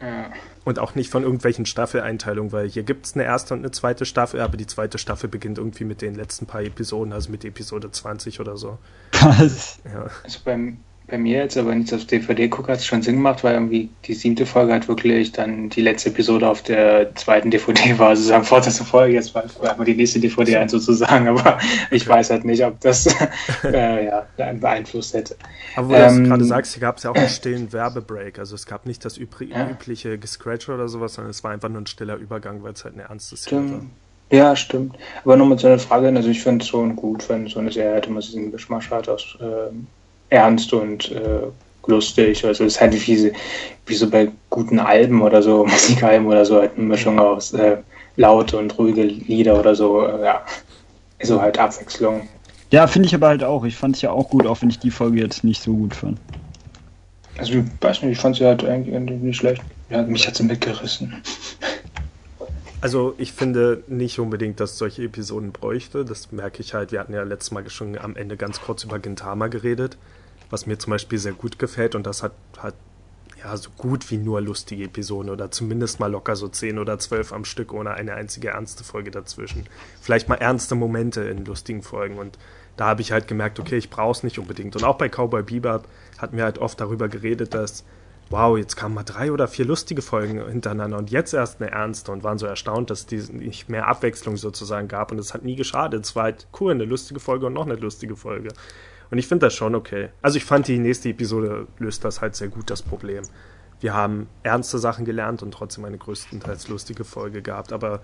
Ja. Und auch nicht von irgendwelchen Staffeleinteilungen, weil hier gibt es eine erste und eine zweite Staffel, aber die zweite Staffel beginnt irgendwie mit den letzten paar Episoden, also mit Episode 20 oder so. was? Ja, Also bei, bei mir jetzt, aber nicht auf DVD gucke, hat es schon Sinn gemacht, weil irgendwie die siebte Folge halt wirklich dann die letzte Episode auf der zweiten DVD war, also sagen Fortsetzung Folge, jetzt war einfach die nächste DVD ein sozusagen, aber ich weiß halt nicht, ob das äh, ja, beeinflusst hätte. aber wo du das Ähm, gerade sagst, hier gab es ja auch einen stillen Werbebreak, also es gab nicht das übri Ja. übliche Gescratch oder sowas, sondern es war einfach nur ein stiller Übergang, weil es halt eine ernste Szene war. Ja, stimmt. Aber nochmal zu einer Frage, also ich finde es schon gut, wenn so eine Serie halt immer diesen Mischmasch hat aus ähm, Ernst und äh, lustig. Also es ist halt wie, wie so bei guten Alben oder so, Musikalben oder so, halt eine Mischung aus äh, laute und ruhige Lieder oder so, äh, ja. So halt Abwechslung. Ja, finde ich aber halt auch. Ich fand es ja auch gut, auch wenn ich die Folge jetzt nicht so gut fand. Also ich weiß nicht, ich fand sie halt eigentlich nicht schlecht. Ja, mich hat sie mitgerissen. Also ich finde nicht unbedingt, dass es solche Episoden bräuchte. Das merke ich halt. Wir hatten ja letztes Mal schon am Ende ganz kurz über Gintama geredet, was mir zum Beispiel sehr gut gefällt und das hat, hat ja so gut wie nur lustige Episoden oder zumindest mal locker so 10 oder 12 am Stück ohne eine einzige ernste Folge dazwischen. Vielleicht mal ernste Momente in lustigen Folgen und da habe ich halt gemerkt, okay, ich brauche es nicht unbedingt. Und auch bei Cowboy Bebop hatten wir halt oft darüber geredet, dass wow, jetzt kamen mal drei oder vier lustige Folgen hintereinander und jetzt erst eine ernste und waren so erstaunt, dass es nicht mehr Abwechslung sozusagen gab und es hat nie geschadet. Es war halt cool, eine lustige Folge und noch eine lustige Folge. Und ich finde das schon okay. Also ich fand die nächste Episode löst das halt sehr gut, das Problem. Wir haben ernste Sachen gelernt und trotzdem eine größtenteils lustige Folge gehabt, aber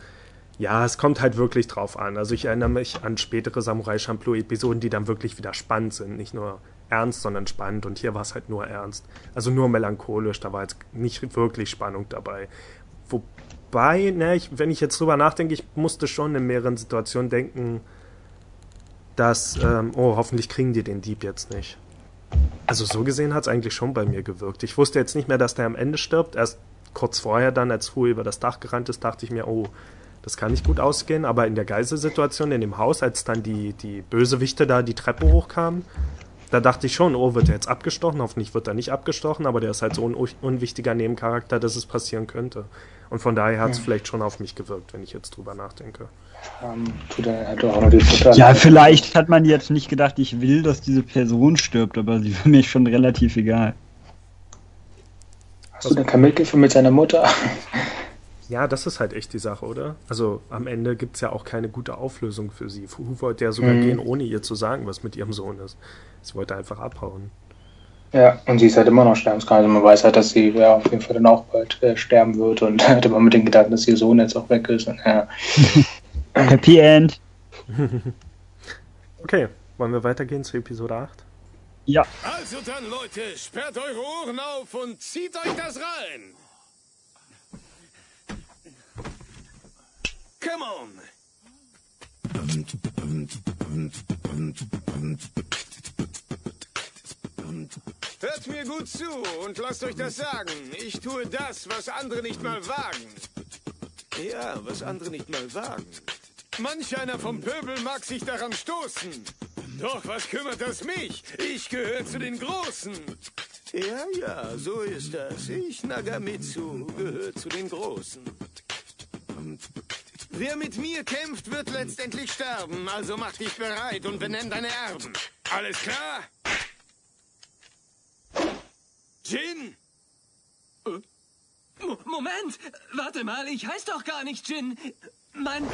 ja, es kommt halt wirklich drauf an. Also ich erinnere mich an spätere Samurai Champloo-Episoden, die dann wirklich wieder spannend sind. Nicht nur ernst, sondern spannend. Und hier war es halt nur ernst. Also nur melancholisch. Da war jetzt nicht wirklich Spannung dabei. Wobei, ne, ich, wenn ich jetzt drüber nachdenke, ich musste schon in mehreren Situationen denken, dass, ähm, oh, hoffentlich kriegen die den Dieb jetzt nicht. Also so gesehen hat es eigentlich schon bei mir gewirkt. Ich wusste jetzt nicht mehr, dass der am Ende stirbt. Erst kurz vorher dann, als Fu über das Dach gerannt ist, dachte ich mir, oh, das kann nicht gut ausgehen, aber in der Geiselsituation in dem Haus, als dann die, die Bösewichte da die Treppe hochkamen, da dachte ich schon, oh, wird er jetzt abgestochen? Hoffentlich wird er nicht abgestochen, aber der ist halt so ein un unwichtiger Nebencharakter, dass es passieren könnte. Und von daher hat es Ja. vielleicht schon auf mich gewirkt, wenn ich jetzt drüber nachdenke. Ähm, tut auch noch die Futter. Ja, vielleicht hat man jetzt nicht gedacht, ich will, dass diese Person stirbt, aber sie war mir schon relativ egal. Hast du denn kein Mitgefühl mit seiner Mutter? Ja, das ist halt echt die Sache, oder? Also am Ende gibt es ja auch keine gute Auflösung für sie. Fu wollte ja sogar Mhm. gehen, ohne ihr zu sagen, was mit ihrem Sohn ist. Sie wollte einfach abhauen. Ja, und sie ist halt immer noch sterbenskrank. Also man weiß halt, dass sie ja auf jeden Fall dann auch bald äh, sterben wird und hat immer mit den Gedanken, dass ihr Sohn jetzt auch weg ist. Und, ja. Happy End. Okay, wollen wir weitergehen zu Episode 8? Ja, Also dann, Leute, sperrt eure Ohren auf und zieht euch das rein. Come on. Hört mir gut zu und lasst euch das sagen. Ich tue das, was andere nicht mal wagen. Ja, was andere nicht mal wagen. Manch einer vom Pöbel mag sich daran stoßen. Doch was kümmert das mich? Ich gehöre zu den Großen. Ja, ja, so ist das. Ich, Nagamitsu, gehöre zu den Großen. Wer mit mir kämpft, wird letztendlich sterben. Also mach dich bereit und benenn deine Erben. Alles klar? Jin? Mo Moment! Warte mal, ich heiße doch gar nicht Jin. Mein, mein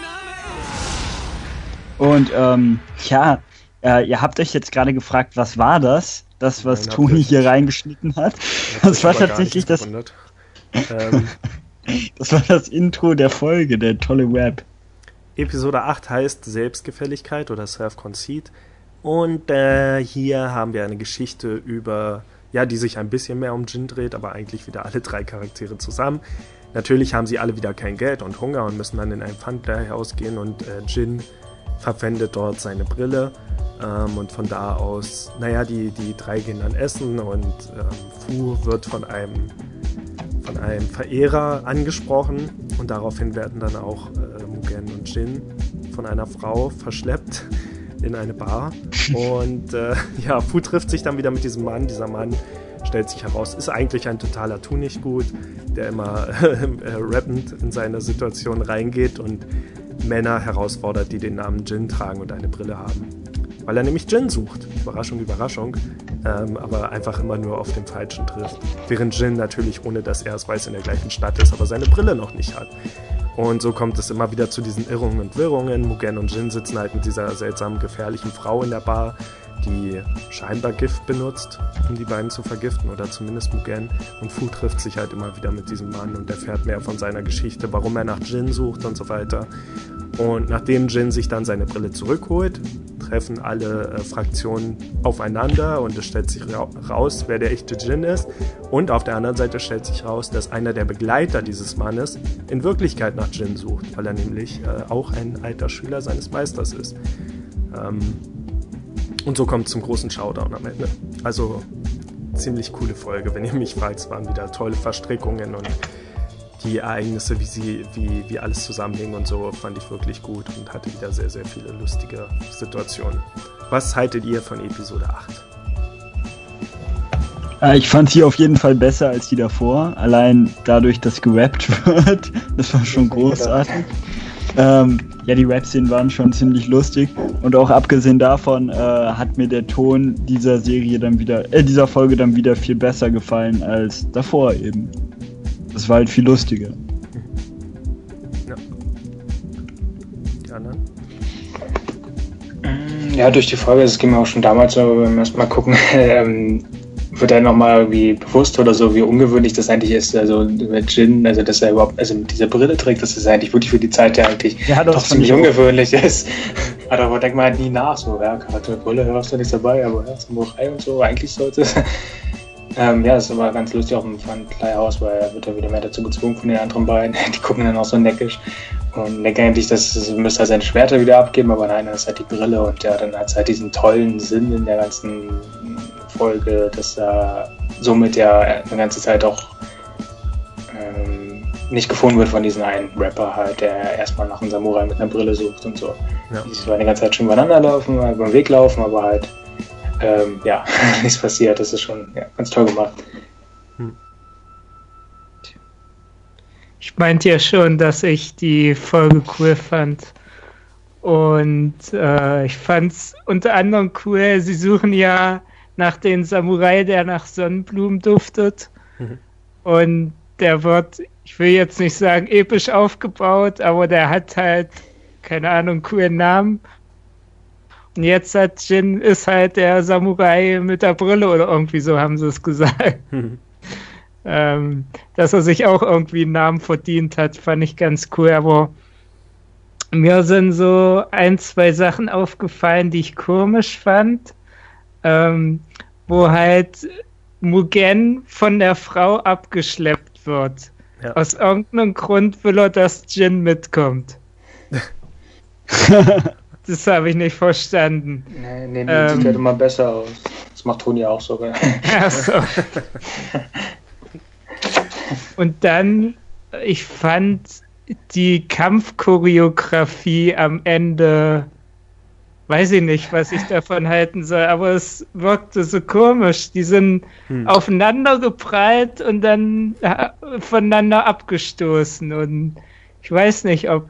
Name ist. Und ähm, ja, äh, ihr habt euch jetzt gerade gefragt, was war das? Das, was Nein, Toni hier reingeschnitten hat. Das, war tatsächlich das. ähm. das war das Intro der Folge, der tolle Web. Episode 8 heißt Selbstgefälligkeit oder Self-Conceit. Und äh, hier haben wir eine Geschichte über ja, die sich ein bisschen mehr um Jin dreht, aber eigentlich wieder alle drei Charaktere zusammen. Natürlich haben sie alle wieder kein Geld und Hunger und müssen dann in ein Pfandleihhaus gehen und äh, Jin verpfändet dort seine Brille ähm, und von da aus, naja, die, die drei gehen dann essen und ähm, Fu wird von einem, von einem Verehrer angesprochen und daraufhin werden dann auch äh, Mugen und Jin von einer Frau verschleppt in eine Bar. Und äh, ja, Fu trifft sich dann wieder mit diesem Mann. Dieser Mann stellt sich heraus, ist eigentlich ein totaler Tunichtgut, der immer äh, rappend in seine Situation reingeht und Männer herausfordert, die den Namen Jin tragen und eine Brille haben. Weil er nämlich Jin sucht. Überraschung, Überraschung. Ähm, aber einfach immer nur auf den Falschen trifft. Während Jin natürlich, ohne dass er es weiß, in der gleichen Stadt ist, aber seine Brille noch nicht hat. Und so kommt es immer wieder zu diesen Irrungen und Wirrungen. Mugen und Jin sitzen halt mit dieser seltsamen, gefährlichen Frau in der Bar, die scheinbar Gift benutzt, um die beiden zu vergiften, oder zumindest Mugen. Und Fu trifft sich halt immer wieder mit diesem Mann und erfährt mehr von seiner Geschichte, warum er nach Jin sucht und so weiter. Und nachdem Jin sich dann seine Brille zurückholt, treffen alle äh, Fraktionen aufeinander und es stellt sich ra raus, wer der echte Jin ist. Und auf der anderen Seite stellt sich raus, dass einer der Begleiter dieses Mannes in Wirklichkeit nach Jin sucht, weil er nämlich äh, auch ein alter Schüler seines Meisters ist. Ähm, und so kommt es zum großen Showdown am Ende. Also ziemlich coole Folge, wenn ihr mich fragt. Es waren wieder tolle Verstrickungen und die Ereignisse, wie sie, wie, wie alles zusammenhing und so, fand ich wirklich gut und hatte wieder sehr, sehr viele lustige Situationen. Was haltet ihr von Episode 8? Äh, ich fand sie auf jeden Fall besser als die davor. Allein dadurch, dass gerappt wird. Das war schon großartig. Ähm, ja, die Rap-Szenen waren schon ziemlich lustig. Und auch abgesehen davon äh, hat mir der Ton dieser Serie dann wieder, äh, dieser Folge dann wieder viel besser gefallen als davor eben. Das war halt viel lustiger. Ja. Die anderen? Ja, durch die Folge, das ging mir auch schon damals so, wenn wir erstmal gucken, ähm, wird er nochmal irgendwie bewusst oder so, wie ungewöhnlich das eigentlich ist. Also mit Jin, also dass er überhaupt, also mit dieser Brille trägt, dass das eigentlich wirklich für die Zeit ja eigentlich ja, doch ziemlich ungewöhnlich ist. Aber denkt man halt nie nach, so, ja, mit Brille hörst du nichts dabei, aber ja, Samurai und so, eigentlich sollte es. Ähm, ja, das ist aber ganz lustig auf dem Pfandleihhaus, weil er wird ja wieder mehr dazu gezwungen von den anderen beiden. Die gucken dann auch so neckisch und denken eigentlich, dass es müsste halt seine Schwerter wieder abgeben, aber nein, das ist halt die Brille und ja, dann hat es halt diesen tollen Sinn in der ganzen Folge, dass er somit ja eine ganze Zeit auch ähm, nicht gefunden wird von diesem einen Rapper halt, der erstmal nach einem Samurai mit einer Brille sucht und so. Ja. Die so eine ganze Zeit schon übereinander laufen, über den Weg laufen, aber halt ähm, ja, nichts passiert. Das ist schon ja, ganz toll gemacht. Hm. Ich meinte ja schon, dass ich die Folge cool fand. Und äh, ich fand es unter anderem cool, sie suchen ja nach den Samurai, der nach Sonnenblumen duftet. Mhm. Und der wird, ich will jetzt nicht sagen episch aufgebaut, aber der hat halt, keine Ahnung, coolen Namen. Und jetzt hat Jin ist halt der Samurai mit der Brille oder irgendwie so haben sie es gesagt. Mhm. Ähm, dass er sich auch irgendwie einen Namen verdient hat, fand ich ganz cool. Aber mir sind so ein, zwei Sachen aufgefallen, die ich komisch fand ähm, wo halt Mugen von der Frau abgeschleppt wird. Ja. Aus irgendeinem Grund will er, dass Jin mitkommt. das habe ich nicht verstanden. Nee, nee, nee ähm, sieht halt immer besser aus. Das macht Toni auch sogar. Ach so. Und dann, ich fand die Kampfchoreografie am Ende weiß ich nicht, was ich davon halten soll, aber es wirkte so komisch. Die sind hm. aufeinander geprallt und dann äh, voneinander abgestoßen und ich weiß nicht, ob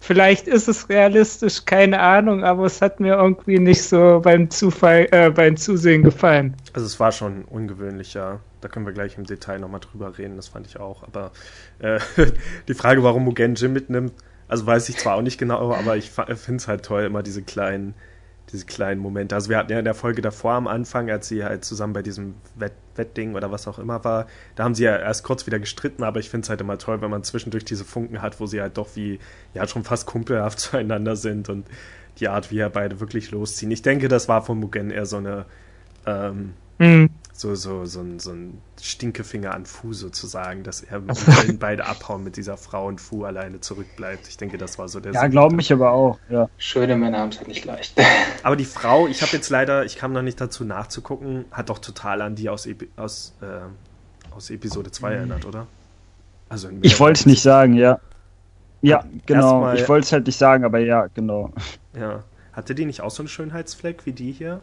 vielleicht ist es realistisch, keine Ahnung, aber es hat mir irgendwie nicht so beim Zufall, äh, beim Zusehen gefallen. Also es war schon ungewöhnlich, ja. Da können wir gleich im Detail nochmal drüber reden, das fand ich auch. Aber äh, die Frage, warum Mugen Jim mitnimmt, also weiß ich zwar auch nicht genau, aber ich finde es halt toll, immer diese kleinen, diese kleinen Momente. Also wir hatten ja in der Folge davor am Anfang, als sie halt zusammen bei diesem Wett Wettding oder was auch immer war, da haben sie ja erst kurz wieder gestritten, aber ich finde es halt immer toll, wenn man zwischendurch diese Funken hat, wo sie halt doch wie, ja, schon fast kumpelhaft zueinander sind und die Art, wie er beide wirklich losziehen. Ich denke, das war von Mugen eher so eine, ähm, mhm so, so, so, ein, so ein Stinkefinger an Fu sozusagen, dass er beide abhauen mit dieser Frau und Fu alleine zurückbleibt. Ich denke, das war so der Ja, glaube ich aber auch, ja. Schöne Männer haben es ja nicht leicht. Aber die Frau, ich habe jetzt leider, ich kam noch nicht dazu nachzugucken, hat doch total an die aus, aus, äh, aus Episode 2 mhm. erinnert, oder? Also ich wollte es nicht sagen, ja. Ja, genau. Mal, ich wollte es halt nicht sagen, aber ja, genau. Ja. Hatte die nicht auch so einen Schönheitsfleck wie die hier?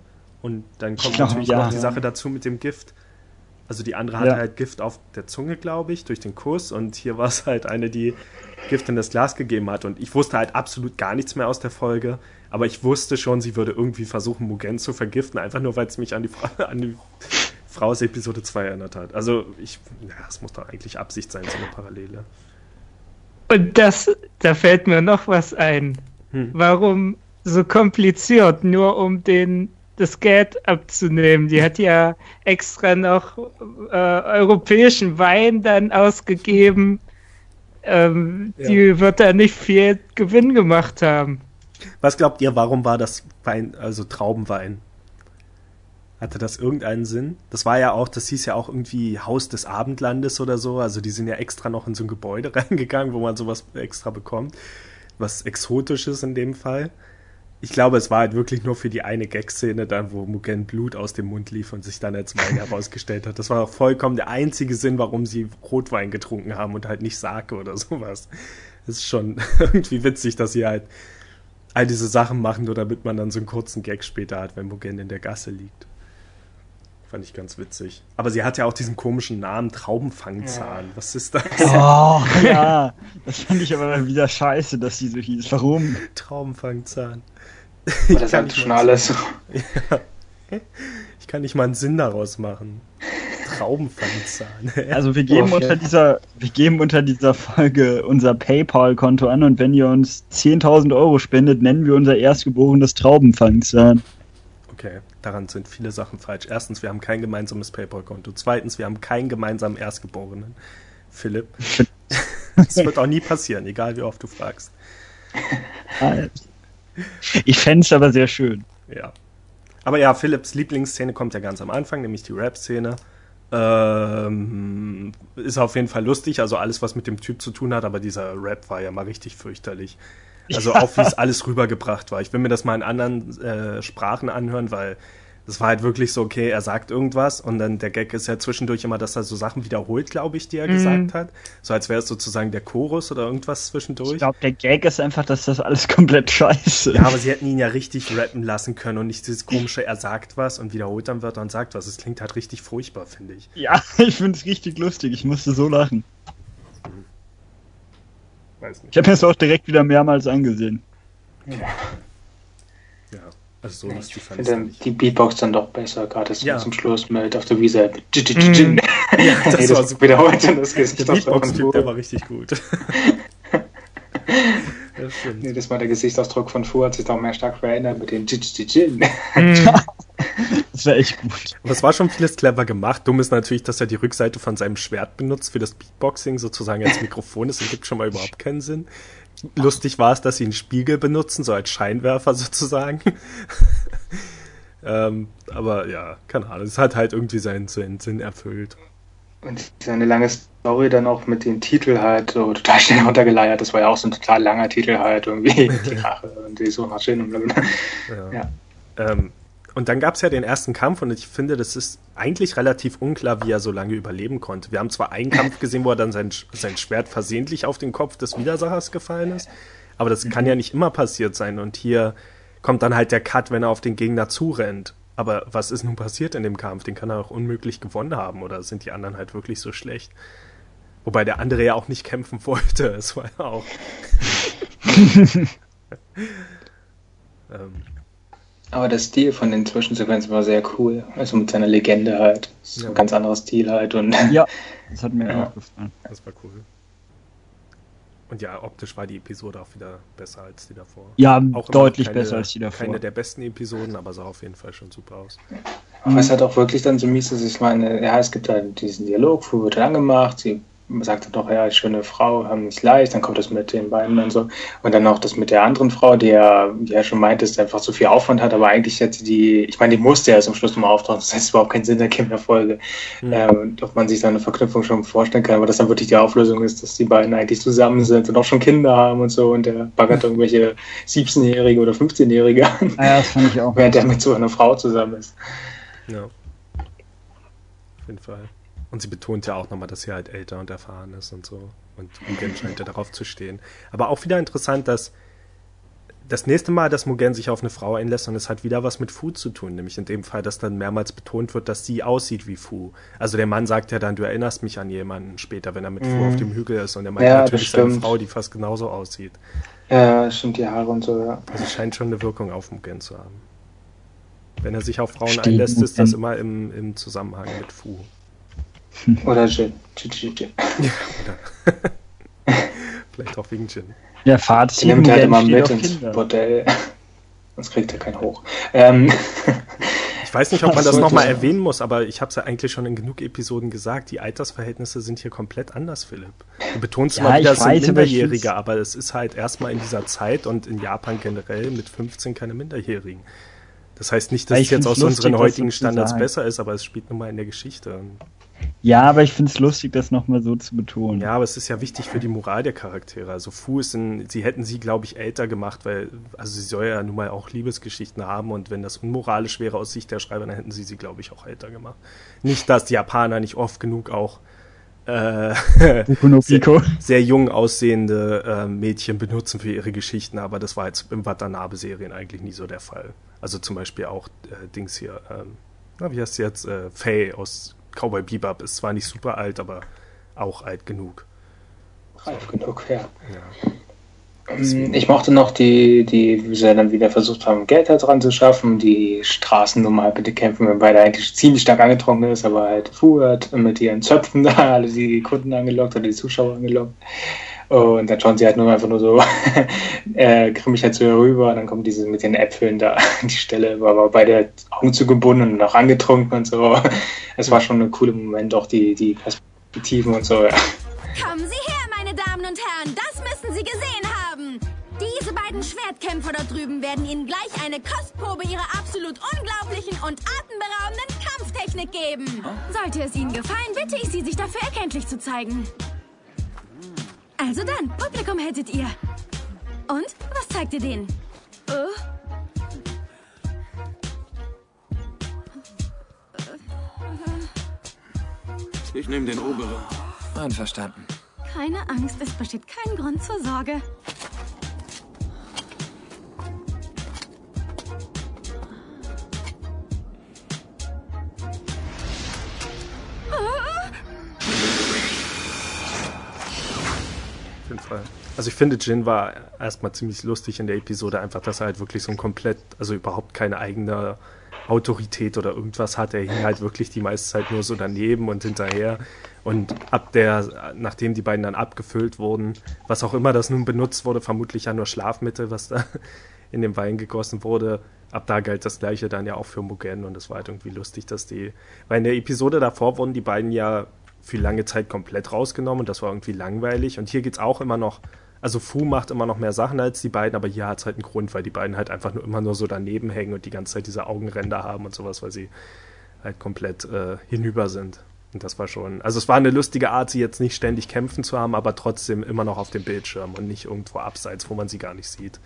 Und dann kommt glaub, natürlich ja, noch die Sache dazu mit dem Gift. Also die andere hatte ja. halt Gift auf der Zunge, glaube ich, durch den Kuss. Und hier war es halt eine, die Gift in das Glas gegeben hat. Und ich wusste halt absolut gar nichts mehr aus der Folge. Aber ich wusste schon, sie würde irgendwie versuchen, Mugen zu vergiften, einfach nur, weil es mich an die, Frau, an die Frau aus Episode 2 erinnert hat. Also ich, ja, es muss doch eigentlich Absicht sein, so eine Parallele. Und das, da fällt mir noch was ein. Hm. Warum so kompliziert, nur um den das Geld abzunehmen. Die hat ja extra noch äh, europäischen Wein dann ausgegeben. Ähm, ja. Die wird da nicht viel Gewinn gemacht haben. Was glaubt ihr, warum war das Wein, also Traubenwein? Hatte das irgendeinen Sinn? Das war ja auch, das hieß ja auch irgendwie Haus des Abendlandes oder so. Also die sind ja extra noch in so ein Gebäude reingegangen, wo man sowas extra bekommt. Was Exotisches in dem Fall ich glaube, es war halt wirklich nur für die eine Gag-Szene dann, wo Mugen Blut aus dem Mund lief und sich dann als Wein herausgestellt hat. Das war auch vollkommen der einzige Sinn, warum sie Rotwein getrunken haben und halt nicht Sake oder sowas. Das ist schon irgendwie witzig, dass sie halt all diese Sachen machen, nur damit man dann so einen kurzen Gag später hat, wenn Mugen in der Gasse liegt. Fand ich ganz witzig. Aber sie hat ja auch diesen komischen Namen Traubenfangzahn. Ja. Was ist das? Oh, ja. Das fand ich aber wieder scheiße, dass sie so hieß. Warum? Traubenfangzahn. Aber das ist schon alles so. Ja. Ich kann nicht mal einen Sinn daraus machen. Traubenfangzahn. Also wir geben okay. unter dieser, wir geben unter dieser Folge unser PayPal-Konto an und wenn ihr uns 10.000 Euro spendet, nennen wir unser erstgeborenes Traubenfangzahn. Okay, daran sind viele Sachen falsch. Erstens, wir haben kein gemeinsames PayPal-Konto. Zweitens, wir haben keinen gemeinsamen Erstgeborenen. Philipp. das wird auch nie passieren, egal wie oft du fragst. Ich fände es aber sehr schön. Ja. Aber ja, Philipps Lieblingsszene kommt ja ganz am Anfang, nämlich die Rap-Szene. Ähm, ist auf jeden Fall lustig, also alles, was mit dem Typ zu tun hat, aber dieser Rap war ja mal richtig fürchterlich. Also ja. auch wie es alles rübergebracht war. Ich will mir das mal in anderen äh, Sprachen anhören, weil das war halt wirklich so, okay, er sagt irgendwas und dann der Gag ist ja zwischendurch immer, dass er so Sachen wiederholt, glaube ich, die er mm. gesagt hat. So als wäre es sozusagen der Chorus oder irgendwas zwischendurch. Ich glaube, der Gag ist einfach, dass das alles komplett scheiße ist. Ja, aber sie hätten ihn ja richtig rappen lassen können und nicht dieses komische, er sagt was und wiederholt dann Wörter und sagt was. Es klingt halt richtig furchtbar, finde ich. Ja, ich finde es richtig lustig. Ich musste so lachen. Weiß nicht. Ich habe mir das auch direkt wieder mehrmals angesehen. Ja. ja. Also so ich finde die Beatbox dann doch besser, gerade ja. zum Schluss mit auf der Wiese. Mm. Ja, das, hey, das war super. wiederholt und das Gesicht Der Beatbox-Typ, der war richtig gut. das Nee, das war der Gesichtsausdruck von Fu, hat sich doch mehr stark verändert mit den Jin. Das war echt gut. Aber es war schon vieles clever gemacht. Dumm ist natürlich, dass er die Rückseite von seinem Schwert benutzt für das Beatboxing sozusagen als Mikrofon. Das ergibt schon mal überhaupt keinen Sinn. Lustig war es, dass sie einen Spiegel benutzen, so als Scheinwerfer sozusagen. ähm, aber ja, keine Ahnung, es hat halt irgendwie seinen, seinen Sinn erfüllt. Und seine lange Story dann auch mit dem Titel halt so total schnell runtergeleiert. Das war ja auch so ein total langer Titel halt irgendwie. die Rache und die Suchmaschine und blablabla. Ja. ja. Ähm, und dann gab es ja den ersten Kampf und ich finde, das ist eigentlich relativ unklar, wie er so lange überleben konnte. Wir haben zwar einen Kampf gesehen, wo er dann sein, sein Schwert versehentlich auf den Kopf des Widersachers gefallen ist, aber das kann ja nicht immer passiert sein. Und hier kommt dann halt der Cut, wenn er auf den Gegner zurennt. Aber was ist nun passiert in dem Kampf? Den kann er auch unmöglich gewonnen haben. Oder sind die anderen halt wirklich so schlecht? Wobei der andere ja auch nicht kämpfen wollte. Es war ja auch. ähm. Aber der Stil von den Zwischensequenzen war sehr cool. Also mit seiner Legende halt. So ja. ein ganz anderer Stil halt. Und ja, das hat mir ja. auch gefallen. Das war cool. Und ja, optisch war die Episode auch wieder besser als die davor. Ja, auch deutlich keine, besser als die davor. Keine der besten Episoden, aber sah auf jeden Fall schon super aus. Aber es hat auch wirklich dann so mies, dass ich meine, ja, es gibt halt diesen Dialog, wo wird dann gemacht, sie sagt er doch, ja, schöne Frau, haben nicht leicht, dann kommt das mit den beiden und so. Und dann noch das mit der anderen Frau, die ja, die ja schon meint, dass einfach so viel Aufwand hat, aber eigentlich hätte die, ich meine, die musste ja zum Schluss nochmal auftauchen, das heißt überhaupt keinen Sinn der Kinderfolge. Mhm. Ähm, ob man sich da eine Verknüpfung schon vorstellen kann, aber dass dann wirklich die Auflösung ist, dass die beiden eigentlich zusammen sind und auch schon Kinder haben und so und der baggert irgendwelche 17-Jährige oder 15-Jährige an. Ah ja, das fand ich auch. Während der mit so einer Frau zusammen ist. Ja. Auf jeden Fall. Und sie betont ja auch nochmal, dass sie halt älter und erfahren ist und so. Und Mugen scheint ja darauf zu stehen. Aber auch wieder interessant, dass das nächste Mal, dass Mugen sich auf eine Frau einlässt und es hat wieder was mit Fu zu tun, nämlich in dem Fall, dass dann mehrmals betont wird, dass sie aussieht wie Fu. Also der Mann sagt ja dann, du erinnerst mich an jemanden später, wenn er mit mhm. Fu auf dem Hügel ist und er meint ja, natürlich seine Frau, die fast genauso aussieht. Ja, stimmt, die Haare und so, ja. Also scheint schon eine Wirkung auf Mugen zu haben. Wenn er sich auf Frauen Stimmt. einlässt, ist das immer im, im Zusammenhang mit Fu. Oder Gin. Gin, Gin, Gin. Ja, oder. Vielleicht auch wegen Gin. Ja, Fahrt Die nimmt halt immer mit ins Kinder. Bordell. Sonst kriegt er keinen hoch. Ähm. Ich weiß nicht, ob man das nochmal erwähnen muss, aber ich habe es ja eigentlich schon in genug Episoden gesagt. Die Altersverhältnisse sind hier komplett anders, Philipp. Du betonst ja, mal wieder, es sind Minderjährige, aber es ist halt erstmal in dieser Zeit und in Japan generell mit 15 keine Minderjährigen. Das heißt nicht, dass es jetzt aus lustig, unseren heutigen Standards besser ist, aber es spielt nun mal in der Geschichte. Ja, aber ich finde es lustig, das nochmal so zu betonen. Ja, aber es ist ja wichtig für die Moral der Charaktere. Also Fu ist ein, sie hätten sie, glaube ich, älter gemacht, weil, also sie soll ja nun mal auch Liebesgeschichten haben und wenn das unmoralisch wäre aus Sicht der Schreiber, dann hätten sie sie, glaube ich, auch älter gemacht. Nicht, dass die Japaner nicht oft genug auch äh, sehr, sehr, jung aussehende äh, Mädchen benutzen für ihre Geschichten, aber das war jetzt im Watanabe-Serien eigentlich nie so der Fall. Also zum Beispiel auch äh, Dings hier, ähm, na, wie heißt sie jetzt? Äh, Faye aus Cowboy Bebop ist zwar nicht super alt, aber auch alt genug. Alt genug, ja. ja. Ähm, ich mochte noch die, die, wie sie dann wieder versucht haben, Geld da dran zu schaffen, die Straßennummer halt bitte kämpfen, weil beide eigentlich ziemlich stark angetrunken ist, aber halt fuhrt mit ihren Zöpfen da alle die Kunden angelockt oder die Zuschauer angelockt. Und dann schauen sie halt nur einfach nur so äh, grimmig halt zu ihr rüber. Und dann kommt diese mit den Äpfeln da an die Stelle, war aber beide Augen zugebunden und auch angetrunken und so. Es war schon ein cooler Moment, auch die, die Perspektiven und so, ja. Kommen Sie her, meine Damen und Herren, das müssen Sie gesehen haben. Diese beiden Schwertkämpfer dort drüben werden Ihnen gleich eine Kostprobe ihrer absolut unglaublichen und atemberaubenden Kampftechnik geben. Sollte es Ihnen gefallen, bitte ich Sie, sich dafür erkenntlich zu zeigen. Also dann, Publikum hättet ihr. Und, was zeigt ihr denen? Oh. Ich nehme den oberen. Einverstanden. Keine Angst, es besteht kein Grund zur Sorge. Fall. Also ich finde, Jin war erstmal ziemlich lustig in der Episode, einfach, dass er halt wirklich so ein komplett, also überhaupt keine eigene Autorität oder irgendwas hat. Er hing halt wirklich die meiste Zeit nur so daneben und hinterher. Und ab der, nachdem die beiden dann abgefüllt wurden, was auch immer das nun benutzt wurde, vermutlich ja nur Schlafmittel, was da in den Wein gegossen wurde, ab da galt das gleiche dann ja auch für Mugen und es war halt irgendwie lustig, dass die, weil in der Episode davor wurden die beiden ja für lange Zeit komplett rausgenommen und das war irgendwie langweilig. Und hier geht es auch immer noch, also Fu macht immer noch mehr Sachen als die beiden, aber hier hat es halt einen Grund, weil die beiden halt einfach nur immer nur so daneben hängen und die ganze Zeit diese Augenränder haben und sowas, weil sie halt komplett äh, hinüber sind. Und das war schon, also es war eine lustige Art, sie jetzt nicht ständig kämpfen zu haben, aber trotzdem immer noch auf dem Bildschirm und nicht irgendwo abseits, wo man sie gar nicht sieht.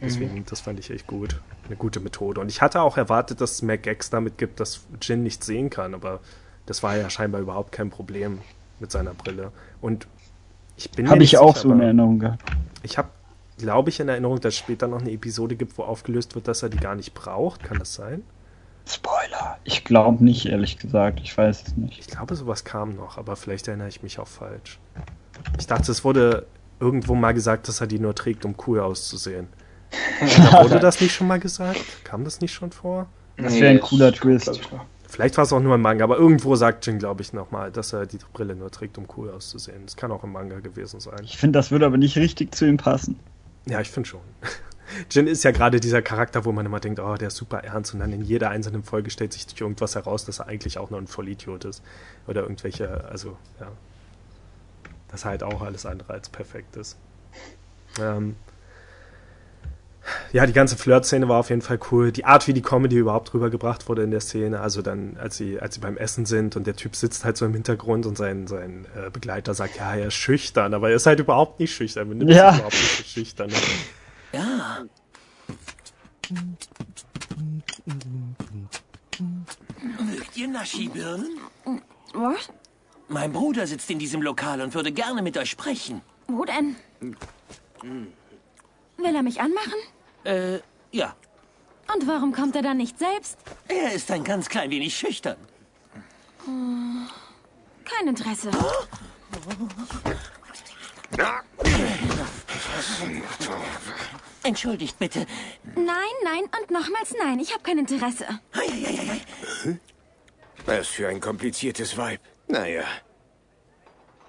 Deswegen, mhm. das fand ich echt gut. Eine gute Methode. Und ich hatte auch erwartet, dass es mehr Gags damit gibt, dass Jin nichts sehen kann, aber das war ja scheinbar überhaupt kein Problem mit seiner Brille. Und ich bin Habe ich auch so in Erinnerung gehabt. Ich habe glaube ich, in Erinnerung, dass es später noch eine Episode gibt, wo aufgelöst wird, dass er die gar nicht braucht. Kann das sein? Spoiler. Ich glaube nicht, ehrlich gesagt. Ich weiß es nicht. Ich glaube, sowas kam noch, aber vielleicht erinnere ich mich auch falsch. Ich dachte, es wurde irgendwo mal gesagt, dass er die nur trägt, um cool auszusehen. wurde das nicht schon mal gesagt? Kam das nicht schon vor? Das wäre ein cooler Twist. Vielleicht war es auch nur im Manga, aber irgendwo sagt Jin, glaube ich, nochmal, dass er die Brille nur trägt, um cool auszusehen. Das kann auch im Manga gewesen sein. Ich finde, das würde aber nicht richtig zu ihm passen. Ja, ich finde schon. Jin ist ja gerade dieser Charakter, wo man immer denkt, oh, der ist super ernst und dann in jeder einzelnen Folge stellt sich durch irgendwas heraus, dass er eigentlich auch nur ein Vollidiot ist. Oder irgendwelche, also, ja. Dass er halt auch alles andere als perfekt ist. Ähm, ja, die ganze Flirt-Szene war auf jeden Fall cool. Die Art, wie die Comedy überhaupt rübergebracht wurde in der Szene, also dann, als sie, als sie beim Essen sind und der Typ sitzt halt so im Hintergrund und sein, sein äh, Begleiter sagt, ja, er ist schüchtern, aber er ist halt überhaupt nicht schüchtern. Man nimmt Ja. überhaupt nicht so schüchtern. Ja. Mögt ihr Naschi-Birnen? Was? Mein Bruder sitzt in diesem Lokal und würde gerne mit euch sprechen. Wo denn? Will er mich anmachen? Äh, ja. Und warum kommt er dann nicht selbst? Er ist ein ganz klein wenig schüchtern. Kein Interesse. Entschuldigt bitte. Nein, nein und nochmals nein. Ich habe kein Interesse. Was für ein kompliziertes Weib. Naja.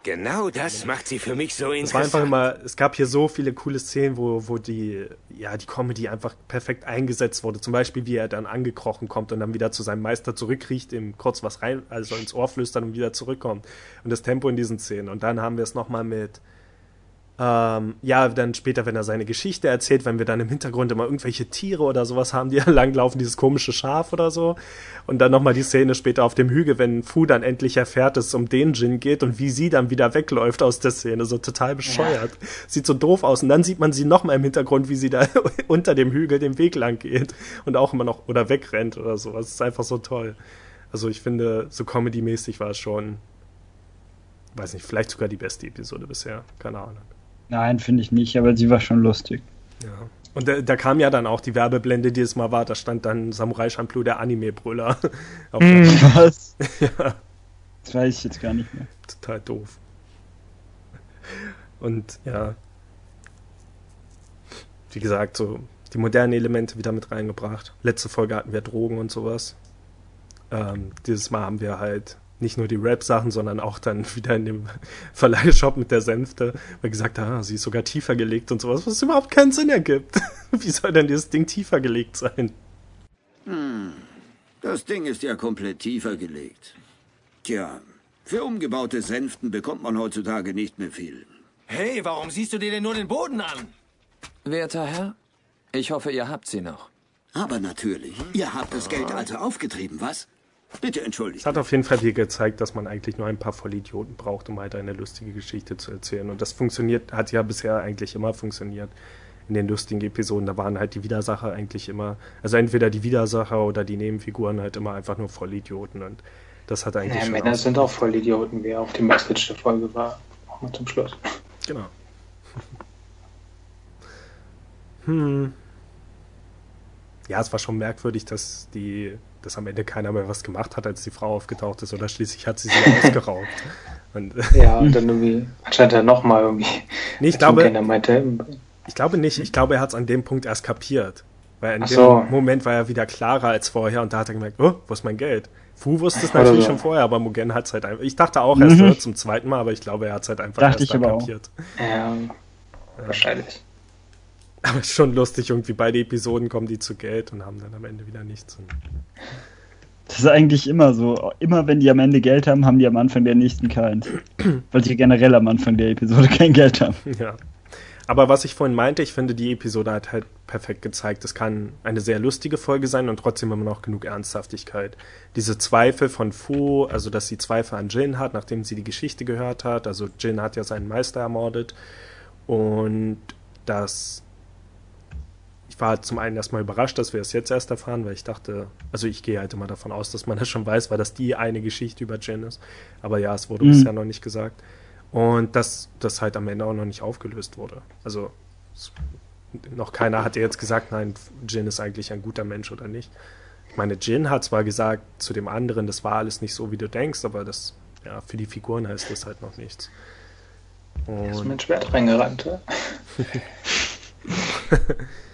Genau das macht sie für mich so Es war einfach interessant. immer, es gab hier so viele coole Szenen, wo, wo die, ja, die Comedy einfach perfekt eingesetzt wurde. Zum Beispiel, wie er dann angekrochen kommt und dann wieder zu seinem Meister zurückkriecht, ihm kurz was rein, also ins Ohr flüstern und wieder zurückkommt. Und das Tempo in diesen Szenen. Und dann haben wir es nochmal mit, ähm, ja, dann später, wenn er seine Geschichte erzählt, wenn wir dann im Hintergrund immer irgendwelche Tiere oder sowas haben, die langlaufen, dieses komische Schaf oder so. Und dann nochmal die Szene später auf dem Hügel, wenn Fu dann endlich erfährt, dass es um den Jin geht und wie sie dann wieder wegläuft aus der Szene, so total bescheuert. Sieht so doof aus. Und dann sieht man sie nochmal im Hintergrund, wie sie da unter dem Hügel den Weg lang geht und auch immer noch oder wegrennt oder so. Das ist einfach so toll. Also ich finde, so comedy-mäßig war es schon, weiß nicht, vielleicht sogar die beste Episode bisher. Keine Ahnung. Nein, finde ich nicht, aber sie war schon lustig. Ja. Und da, da kam ja dann auch die Werbeblende, die es mal war. Da stand dann Samurai Champloo, der Anime-Brüller. Der- Was? ja, Das weiß ich jetzt gar nicht mehr. total doof. Und ja, wie gesagt, so die modernen Elemente wieder mit reingebracht. Letzte Folge hatten wir Drogen und sowas. Ähm, dieses Mal haben wir halt nicht nur die Rap-Sachen, sondern auch dann wieder in dem Verleihshop mit der Sänfte, weil gesagt, ah, sie ist sogar tiefer gelegt und sowas, was überhaupt keinen Sinn ergibt. Wie soll denn dieses Ding tiefer gelegt sein? Das Ding ist ja komplett tiefer gelegt. Tja, für umgebaute Sänften bekommt man heutzutage nicht mehr viel. Hey, warum siehst du dir denn nur den Boden an? Werter Herr, ich hoffe, ihr habt sie noch. Aber natürlich, ihr habt das Geld also aufgetrieben, was? Bitte entschuldigt. Es hat auf jeden Fall hier gezeigt, dass man eigentlich nur ein paar Vollidioten braucht, um halt eine lustige Geschichte zu erzählen. Und das funktioniert, hat ja bisher eigentlich immer funktioniert. In den lustigen Episoden, da waren halt die Widersacher eigentlich immer, also entweder die Widersacher oder die Nebenfiguren halt immer einfach nur Vollidioten. Und das hat eigentlich Ja, Männer sind auch voll Idioten, wie auf die Message der Folge war. Auch mal zum Schluss. Genau. Hm. Ja, es war schon merkwürdig, dass die, dass am Ende keiner mehr was gemacht hat, als die Frau aufgetaucht ist, oder schließlich hat sie sie ausgeraubt. Und, Ja, und dann irgendwie, anscheinend er nochmal irgendwie. nee, ich glaube, meinte, ich glaube nicht. Ich glaube, er hat es an dem Punkt erst kapiert. Weil in Ach dem so. Moment war er wieder klarer als vorher und da hat er gemerkt, oh, wo ist mein Geld? Fu wusste es natürlich so. schon vorher, aber Mugen hat es halt einfach. Ich dachte auch erst Mhm. so zum zweiten Mal, aber ich glaube, er hat es halt einfach Dachte erst ich dann aber auch. kapiert. ja, wahrscheinlich. Aber es ist schon lustig, irgendwie beide Episoden kommen die zu Geld und haben dann am Ende wieder nichts. Das ist eigentlich immer so. Immer wenn die am Ende Geld haben, haben die am Anfang der nächsten keins. Weil sie generell am Anfang der Episode kein Geld haben. Ja. Aber was ich vorhin meinte, ich finde, die Episode hat halt perfekt gezeigt, es kann eine sehr lustige Folge sein und trotzdem immer noch genug Ernsthaftigkeit. Diese Zweifel von Fu, also dass sie Zweifel an Jin hat, nachdem sie die Geschichte gehört hat. Also Jin hat ja seinen Meister ermordet. Und dass ich war zum einen erstmal überrascht, dass wir es jetzt erst erfahren, weil ich dachte, also ich gehe halt immer davon aus, dass man das schon weiß, weil das die eine Geschichte über Jin ist. Aber ja, es wurde Mhm. bisher noch nicht gesagt. Und dass das halt am Ende auch noch nicht aufgelöst wurde. Also noch keiner hat jetzt gesagt, nein, Jin ist eigentlich ein guter Mensch oder nicht. Ich meine, Jin hat zwar gesagt zu dem anderen, das war alles nicht so, wie du denkst, aber das, ja, für die Figuren heißt das halt noch nichts. Und er ist mit Schwert reingerannt, ja?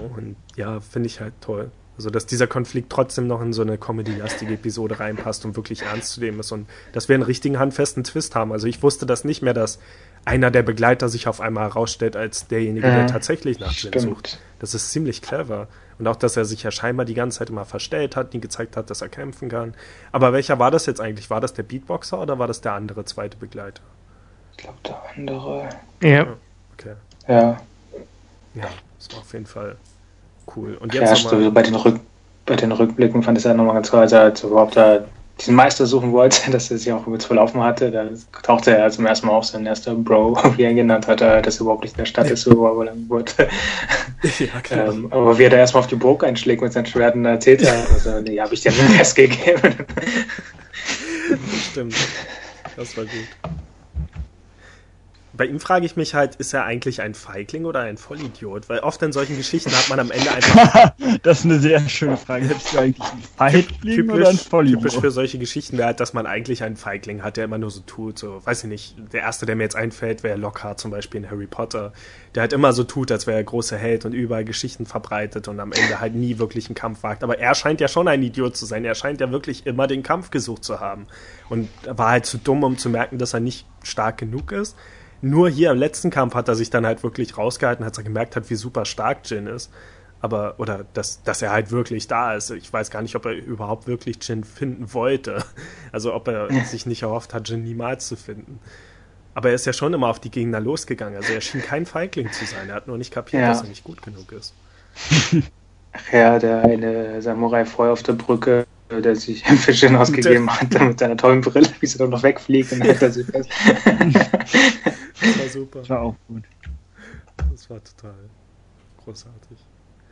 Und ja, finde ich halt toll. Also, dass dieser Konflikt trotzdem noch in so eine comedy-lastige Episode reinpasst und wirklich ernst zu nehmen ist und dass wir einen richtigen handfesten Twist haben. Also, ich wusste das nicht mehr, dass einer der Begleiter sich auf einmal herausstellt als derjenige, der tatsächlich nach Jin sucht. Das ist ziemlich clever. Und auch, dass er sich ja scheinbar die ganze Zeit immer verstellt hat, nie gezeigt hat, dass er kämpfen kann. Aber welcher war das jetzt eigentlich? War das der Beatboxer oder war das der andere zweite Begleiter? Ich glaube, der andere. Ja. Okay. Ja. Ja, das war auf jeden Fall cool. Und jetzt ja, sowieso bei den, Rück bei den Rückblicken fand ich es ja nochmal ganz toll, als er halt überhaupt da diesen Meister suchen wollte, dass er sich auch übelst verlaufen hatte. Da tauchte er zum ersten Mal auf, sein erster Bro, wie er ihn genannt hat, dass er überhaupt nicht in der Stadt ist, wo er lang wurde. Ja, klar. ähm, aber wie er da erstmal auf die Burg einschlägt mit seinen Schwerten, erzählt er, also, nee, habe ich dir einen Rest gegeben. Stimmt. Das war gut. Bei ihm frage ich mich halt, ist er eigentlich ein Feigling oder ein Vollidiot? Weil oft in solchen Geschichten hat man am Ende einfach. das ist eine sehr schöne Frage. Bist du eigentlich ein Feigling typisch, oder ein Vollidiot? Typisch für solche Geschichten wäre halt, dass man eigentlich einen Feigling hat, der immer nur so tut. So, weiß ich nicht. Der erste, der mir jetzt einfällt, wäre Lockhart zum Beispiel in Harry Potter. Der halt immer so tut, als wäre er großer Held und überall Geschichten verbreitet und am Ende halt nie wirklich einen Kampf wagt. Aber er scheint ja schon ein Idiot zu sein. Er scheint ja wirklich immer den Kampf gesucht zu haben. Und war halt zu dumm, um zu merken, dass er nicht stark genug ist nur hier im letzten Kampf hat er sich dann halt wirklich rausgehalten, als er gemerkt hat, wie super stark Jin ist. Aber, oder dass, dass er halt wirklich da ist. Ich weiß gar nicht, ob er überhaupt wirklich Jin finden wollte. Also ob er sich nicht erhofft hat, Jin niemals zu finden. Aber er ist ja schon immer auf die Gegner losgegangen. Also er schien kein Feigling zu sein. Er hat nur nicht kapiert, ja. dass er nicht gut genug ist. Ach ja, der eine Samurai vorher auf der Brücke der sich für Jin ausgegeben hat, mit seiner tollen Brille, wie sie dann noch wegfliegt und dann hält er sich fest. das war super. Das war auch gut. Das war total großartig.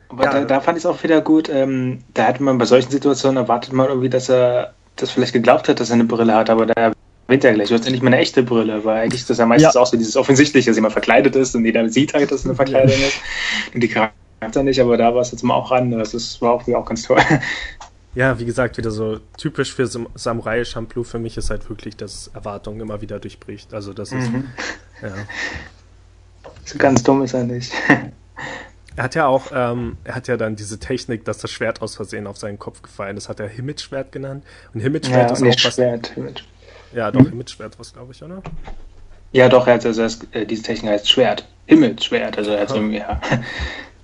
Aber ja, da, da, fand ich es auch wieder gut. Ähm, da hatte man bei solchen Situationen erwartet man irgendwie, dass er das vielleicht geglaubt hat, dass er eine Brille hat, aber da erwähnt er gleich, du hast ja nicht mal eine echte Brille, weil eigentlich ist das ja meistens ja. auch so dieses Offensichtliche, dass jemand verkleidet ist und jeder sieht halt, dass es eine Verkleidung ist. Und die Charakter nicht, aber da war es jetzt mal auch ran. Das ist, war auch, auch ganz toll. Ja, wie gesagt, wieder so typisch für Samurai Champloo für mich ist halt wirklich, dass Erwartungen immer wieder durchbricht. Also das ist, mhm. ja. So ganz dumm ist er nicht. Er hat ja auch, ähm, er hat ja dann diese Technik, dass das Schwert aus Versehen auf seinen Kopf gefallen ist, hat er Himmelschwert genannt. Und Himmelschwert ja, ist auch was. Schwert, Himmel. Ja, doch, mhm. Himmelschwert was, glaube ich, oder? Ja, doch, er hat also das, äh, diese Technik heißt Schwert. Himmelschwert, also er hat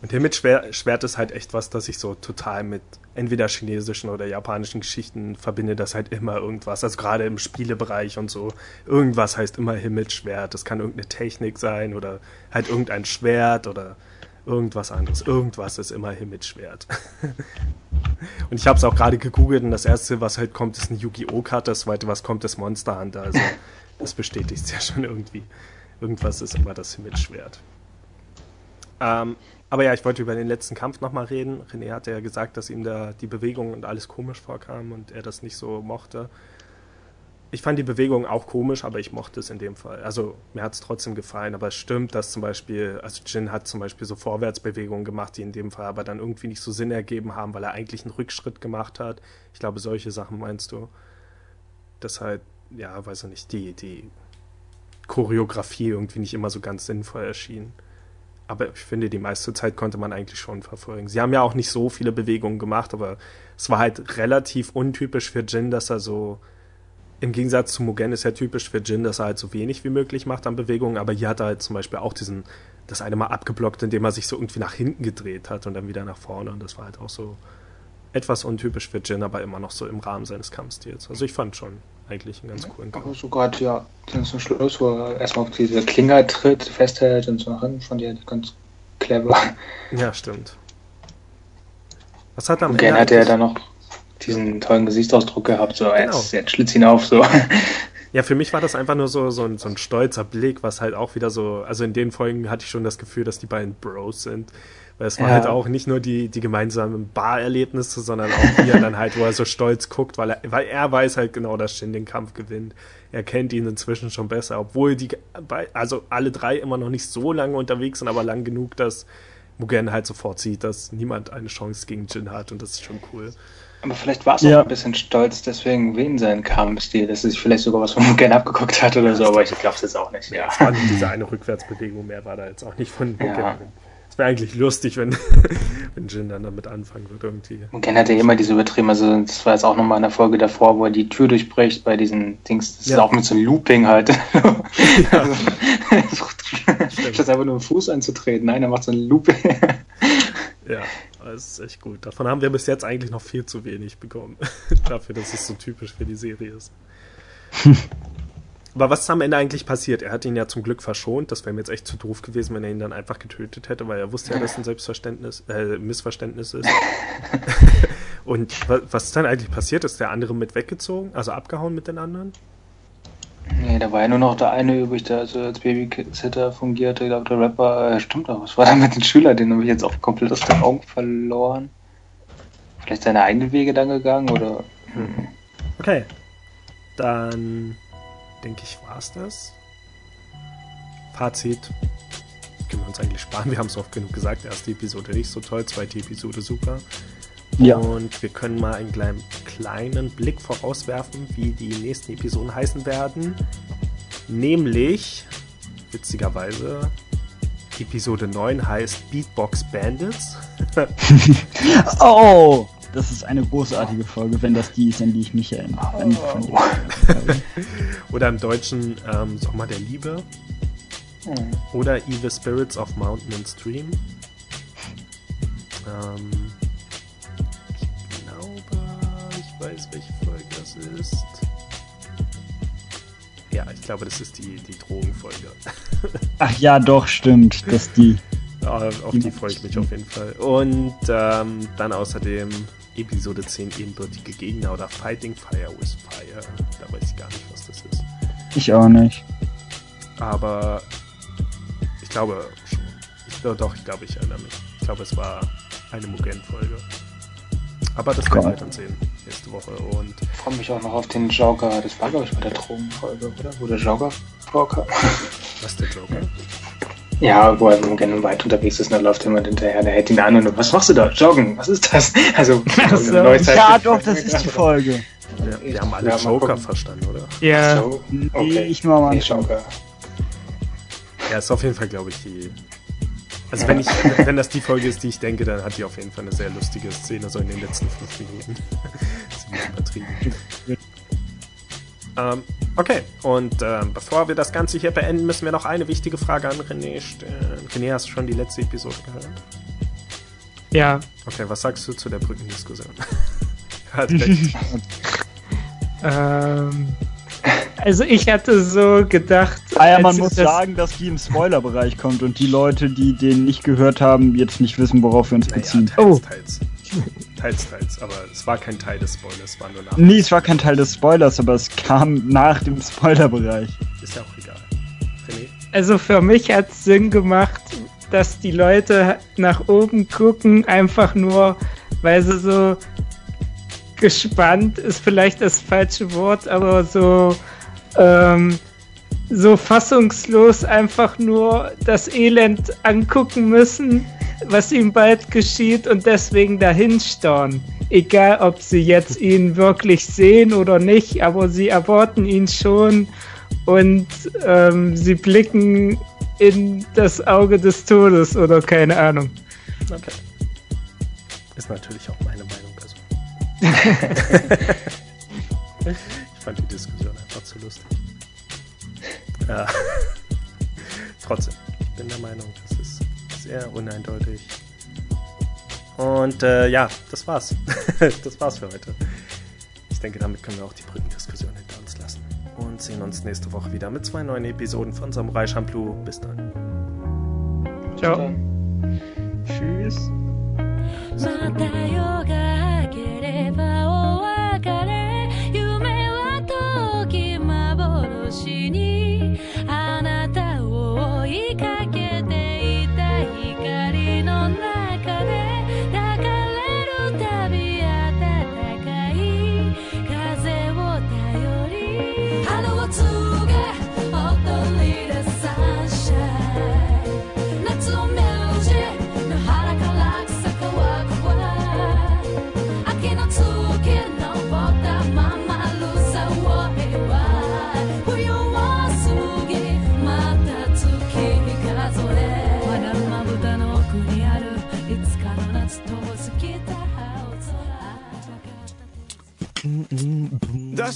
Und Himmelschwert ist halt echt was, das ich so total mit entweder chinesischen oder japanischen Geschichten verbinde, das halt immer irgendwas, also gerade im Spielebereich und so, irgendwas heißt immer Himmelschwert. Das kann irgendeine Technik sein oder halt irgendein Schwert oder irgendwas anderes. Irgendwas ist immer Himmelschwert. und ich habe es auch gerade gegoogelt und das erste, was halt kommt, ist eine Yu-Gi-Oh! Karte, das zweite, was kommt, ist Monster Hunter. Also das bestätigt es ja schon irgendwie. Irgendwas ist immer das Himmelschwert. Ähm, aber ja, ich wollte über den letzten Kampf nochmal reden. René hatte ja gesagt, dass ihm da die Bewegung und alles komisch vorkam und er das nicht so mochte. Ich fand die Bewegung auch komisch, aber ich mochte es in dem Fall. Also mir hat es trotzdem gefallen, aber es stimmt, dass zum Beispiel, also Jin hat zum Beispiel so Vorwärtsbewegungen gemacht, die in dem Fall aber dann irgendwie nicht so Sinn ergeben haben, weil er eigentlich einen Rückschritt gemacht hat. Ich glaube, solche Sachen meinst du. Das halt, ja, weiß ich nicht, die, die Choreografie irgendwie nicht immer so ganz sinnvoll erschien aber ich finde, die meiste Zeit konnte man eigentlich schon verfolgen. Sie haben ja auch nicht so viele Bewegungen gemacht, aber es war halt relativ untypisch für Jin, dass er so, im Gegensatz zu Mugen ist ja typisch für Jin, dass er halt so wenig wie möglich macht an Bewegungen, aber hier hat er halt zum Beispiel auch diesen, das eine Mal abgeblockt, indem er sich so irgendwie nach hinten gedreht hat und dann wieder nach vorne und das war halt auch so etwas untypisch für Jin, aber immer noch so im Rahmen seines Kampfstils. Also ich fand schon eigentlich einen ganz coolen Kampf. Aber sogar, ja, zum Schluss, wo er erstmal auf diese Klinge tritt, festhält und so nach fand ich ganz clever. Ja, stimmt. Was hat am und Ende? hat er dann noch diesen tollen Gesichtsausdruck gehabt, so genau. jetzt, jetzt schlitzt ihn auf, so. Ja, für mich war das einfach nur so, so, ein, so ein stolzer Blick, was halt auch wieder so, also in den Folgen hatte ich schon das Gefühl, dass die beiden Bros sind. Weil es war ja. halt auch nicht nur die, die gemeinsamen Bar-Erlebnisse, sondern auch hier dann halt, wo er so stolz guckt, weil er, weil er weiß halt genau, dass Shin den Kampf gewinnt. er kennt ihn inzwischen schon besser, obwohl die, also alle drei immer noch nicht so lange unterwegs sind, aber lang genug, dass Mugen halt sofort sieht, dass niemand eine Chance gegen Jin hat und das ist schon cool. Aber vielleicht war es ja. auch ein bisschen stolz deswegen wegen seinem Kampfstil, dass er sich vielleicht sogar was von Mugen abgeguckt hat oder so, aber ich glaube es jetzt auch nicht. Ja. Es war diese eine Rückwärtsbewegung, mehr war da jetzt auch nicht von Mugen. Ja. Es wäre eigentlich lustig, wenn, wenn Jin dann damit anfangen würde irgendwie. Mugen hat ja immer diese übertrieben, also das war jetzt auch nochmal in der Folge davor, wo er die Tür durchbricht bei diesen Dings, das ja. ist auch mit so einem Looping halt. Ja. also, Statt einfach nur im Fuß einzutreten, nein, er macht so ein Looping. Ja. Das ist echt gut. Davon haben wir bis jetzt eigentlich noch viel zu wenig bekommen. Dafür, dass es so typisch für die Serie ist. Aber was ist am Ende eigentlich passiert? Er hat ihn ja zum Glück verschont. Das wäre mir jetzt echt zu doof gewesen, wenn er ihn dann einfach getötet hätte, weil er wusste ja, dass es ein Selbstverständnis, äh, Missverständnis ist. Und was ist dann eigentlich passiert? Ist der andere mit weggezogen? Also abgehauen mit den anderen? Nee, da war ja nur noch der eine übrig, der also als Babysitter fungierte. Ich glaube, der Rapper, äh, stimmt doch, was war da mit den Schülern? Den habe ich jetzt auch komplett aus den Augen verloren. Vielleicht seine eigenen Wege dann gegangen oder. Hm. Okay. Dann denke ich, war es das. Fazit. Können wir uns eigentlich sparen. Wir haben es oft genug gesagt. Erste Episode nicht so toll, zweite Episode super. Ja. Und wir können mal einen kleinen, kleinen Blick vorauswerfen, wie die nächsten Episoden heißen werden. Nämlich, witzigerweise, Episode 9 heißt Beatbox Bandits. oh! Das ist eine großartige Folge, wenn das die ist, an die ich mich erinnere. Oh. Oder im Deutschen ähm, Sommer der Liebe. Mhm. Oder Evil Spirits of Mountain and Stream. Ähm, weiß, welche Folge das ist. Ja, ich glaube, das ist die, die Drogenfolge. Ach ja, doch, stimmt. Das die. auf die, die freue ich mich auf jeden Fall. Und ähm, dann außerdem Episode 10 ebenbürtige Gegner oder Fighting Fire with Fire. Da weiß ich gar nicht, was das ist. Ich auch nicht. Aber ich glaube schon. Ich, doch, ich glaube, ich erinnere mich. Ich glaube, es war eine Mugen-Folge. Aber das werden wir dann sehen nächste Woche. Und ich freue mich auch noch auf den Joker. Das war, glaube ich, bei der Drogenfolge, oder? Wo der Joker vorkam. Was der Joker? Ja, wo er gerne weit unterwegs ist und dann läuft jemand hinterher, der hält ihn an und was machst du da? Joggen, was ist das? Also, so. ja, doch, das ist die Folge. Ja, wir haben alle ja, Joker verstanden, oder? Ja, so, okay. ich nur mal nee, Joker. Ja, ist auf jeden Fall, glaube ich, die also wenn ich, wenn das die Folge ist, die ich denke, dann hat die auf jeden Fall eine sehr lustige Szene, so in den letzten fünf Minuten. das ist ein übertrieben. Ähm, okay, und ähm, bevor wir das Ganze hier beenden, müssen wir noch eine wichtige Frage an René stellen. René, hast du schon die letzte Episode gehört? Ja. Okay, was sagst du zu der Brückendiskussion? Hat recht. ähm, also ich hatte so gedacht. Ah ja, man muss das sagen, dass die im Spoilerbereich kommt und die Leute, die den nicht gehört haben, jetzt nicht wissen, worauf wir uns naja, beziehen. Teils, oh. teils. Teils, teils, aber es war kein Teil des Spoilers, es war nur nach. Nee, es war kein Teil des Spoilers, aber es kam nach dem Spoilerbereich. Ist ja auch egal. René? Also für mich hat es Sinn gemacht, dass die Leute nach oben gucken, einfach nur, weil sie so gespannt ist vielleicht das falsche Wort, aber so ähm, so fassungslos einfach nur das Elend angucken müssen, was ihm bald geschieht und deswegen dahin starren. Egal, ob sie jetzt ihn wirklich sehen oder nicht, aber sie erwarten ihn schon und ähm, sie blicken in das Auge des Todes oder keine Ahnung. Okay. Ist natürlich auch meine Meinung. Ich fand die Diskussion einfach zu lustig. Ja. Trotzdem, ich bin der Meinung, das ist sehr uneindeutig. Und äh, ja, das war's. das war's für heute. Ich denke, damit können wir auch die Brückendiskussion hinter uns lassen. Und sehen uns nächste Woche wieder mit zwei neuen Episoden von Samurai Champloo. Bis dann. Ciao. Tschüss. 星にあなたを追いかけ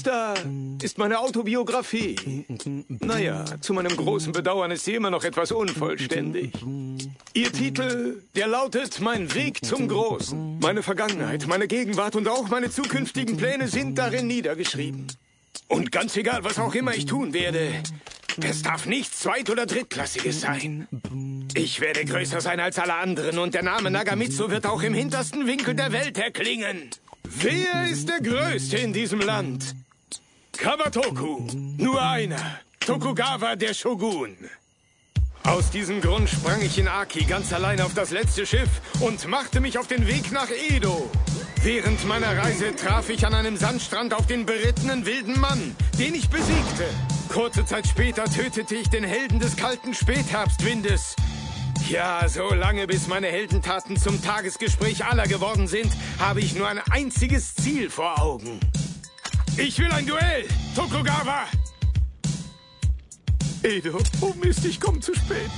da ist meine Autobiografie. Naja, zu meinem großen Bedauern ist sie immer noch etwas unvollständig. Ihr Titel, der lautet Mein Weg zum Großen. Meine Vergangenheit, meine Gegenwart und auch meine zukünftigen Pläne sind darin niedergeschrieben. Und ganz egal, was auch immer ich tun werde, es darf nichts Zweit- oder Drittklassiges sein. Ich werde größer sein als alle anderen und der Name Nagamitsu wird auch im hintersten Winkel der Welt erklingen. Wer ist der Größte in diesem Land? Kawatoku. Nur einer. Tokugawa der Shogun. Aus diesem Grund sprang ich in Aki ganz allein auf das letzte Schiff und machte mich auf den Weg nach Edo. Während meiner Reise traf ich an einem Sandstrand auf den berittenen wilden Mann, den ich besiegte. Kurze Zeit später tötete ich den Helden des kalten Spätherbstwindes. Ja, so lange bis meine Heldentaten zum Tagesgespräch aller geworden sind, habe ich nur ein einziges Ziel vor Augen. Ich will ein Duell, Tokugawa! Edo, oh Mist, ich komme zu spät.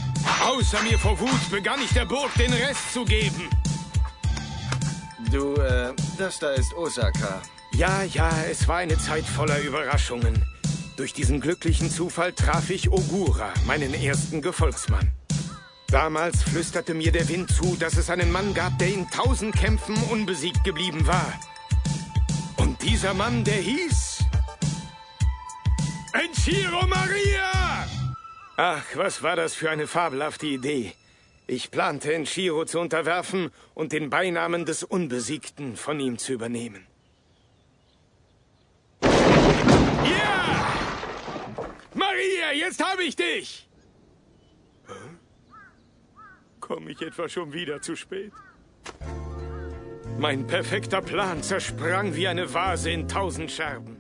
Außer mir vor Wut begann ich der Burg den Rest zu geben. Du, äh, das da ist Osaka. Ja, ja, es war eine Zeit voller Überraschungen. Durch diesen glücklichen Zufall traf ich Ogura, meinen ersten Gefolgsmann. Damals flüsterte mir der Wind zu, dass es einen Mann gab, der in tausend Kämpfen unbesiegt geblieben war. Und dieser Mann, der hieß... Enchiro Maria! Ach, was war das für eine fabelhafte Idee. Ich plante, Enchiro zu unterwerfen und den Beinamen des Unbesiegten von ihm zu übernehmen. Ja! Maria, jetzt habe ich dich! Komme ich etwa schon wieder zu spät? Mein perfekter Plan zersprang wie eine Vase in tausend Scherben.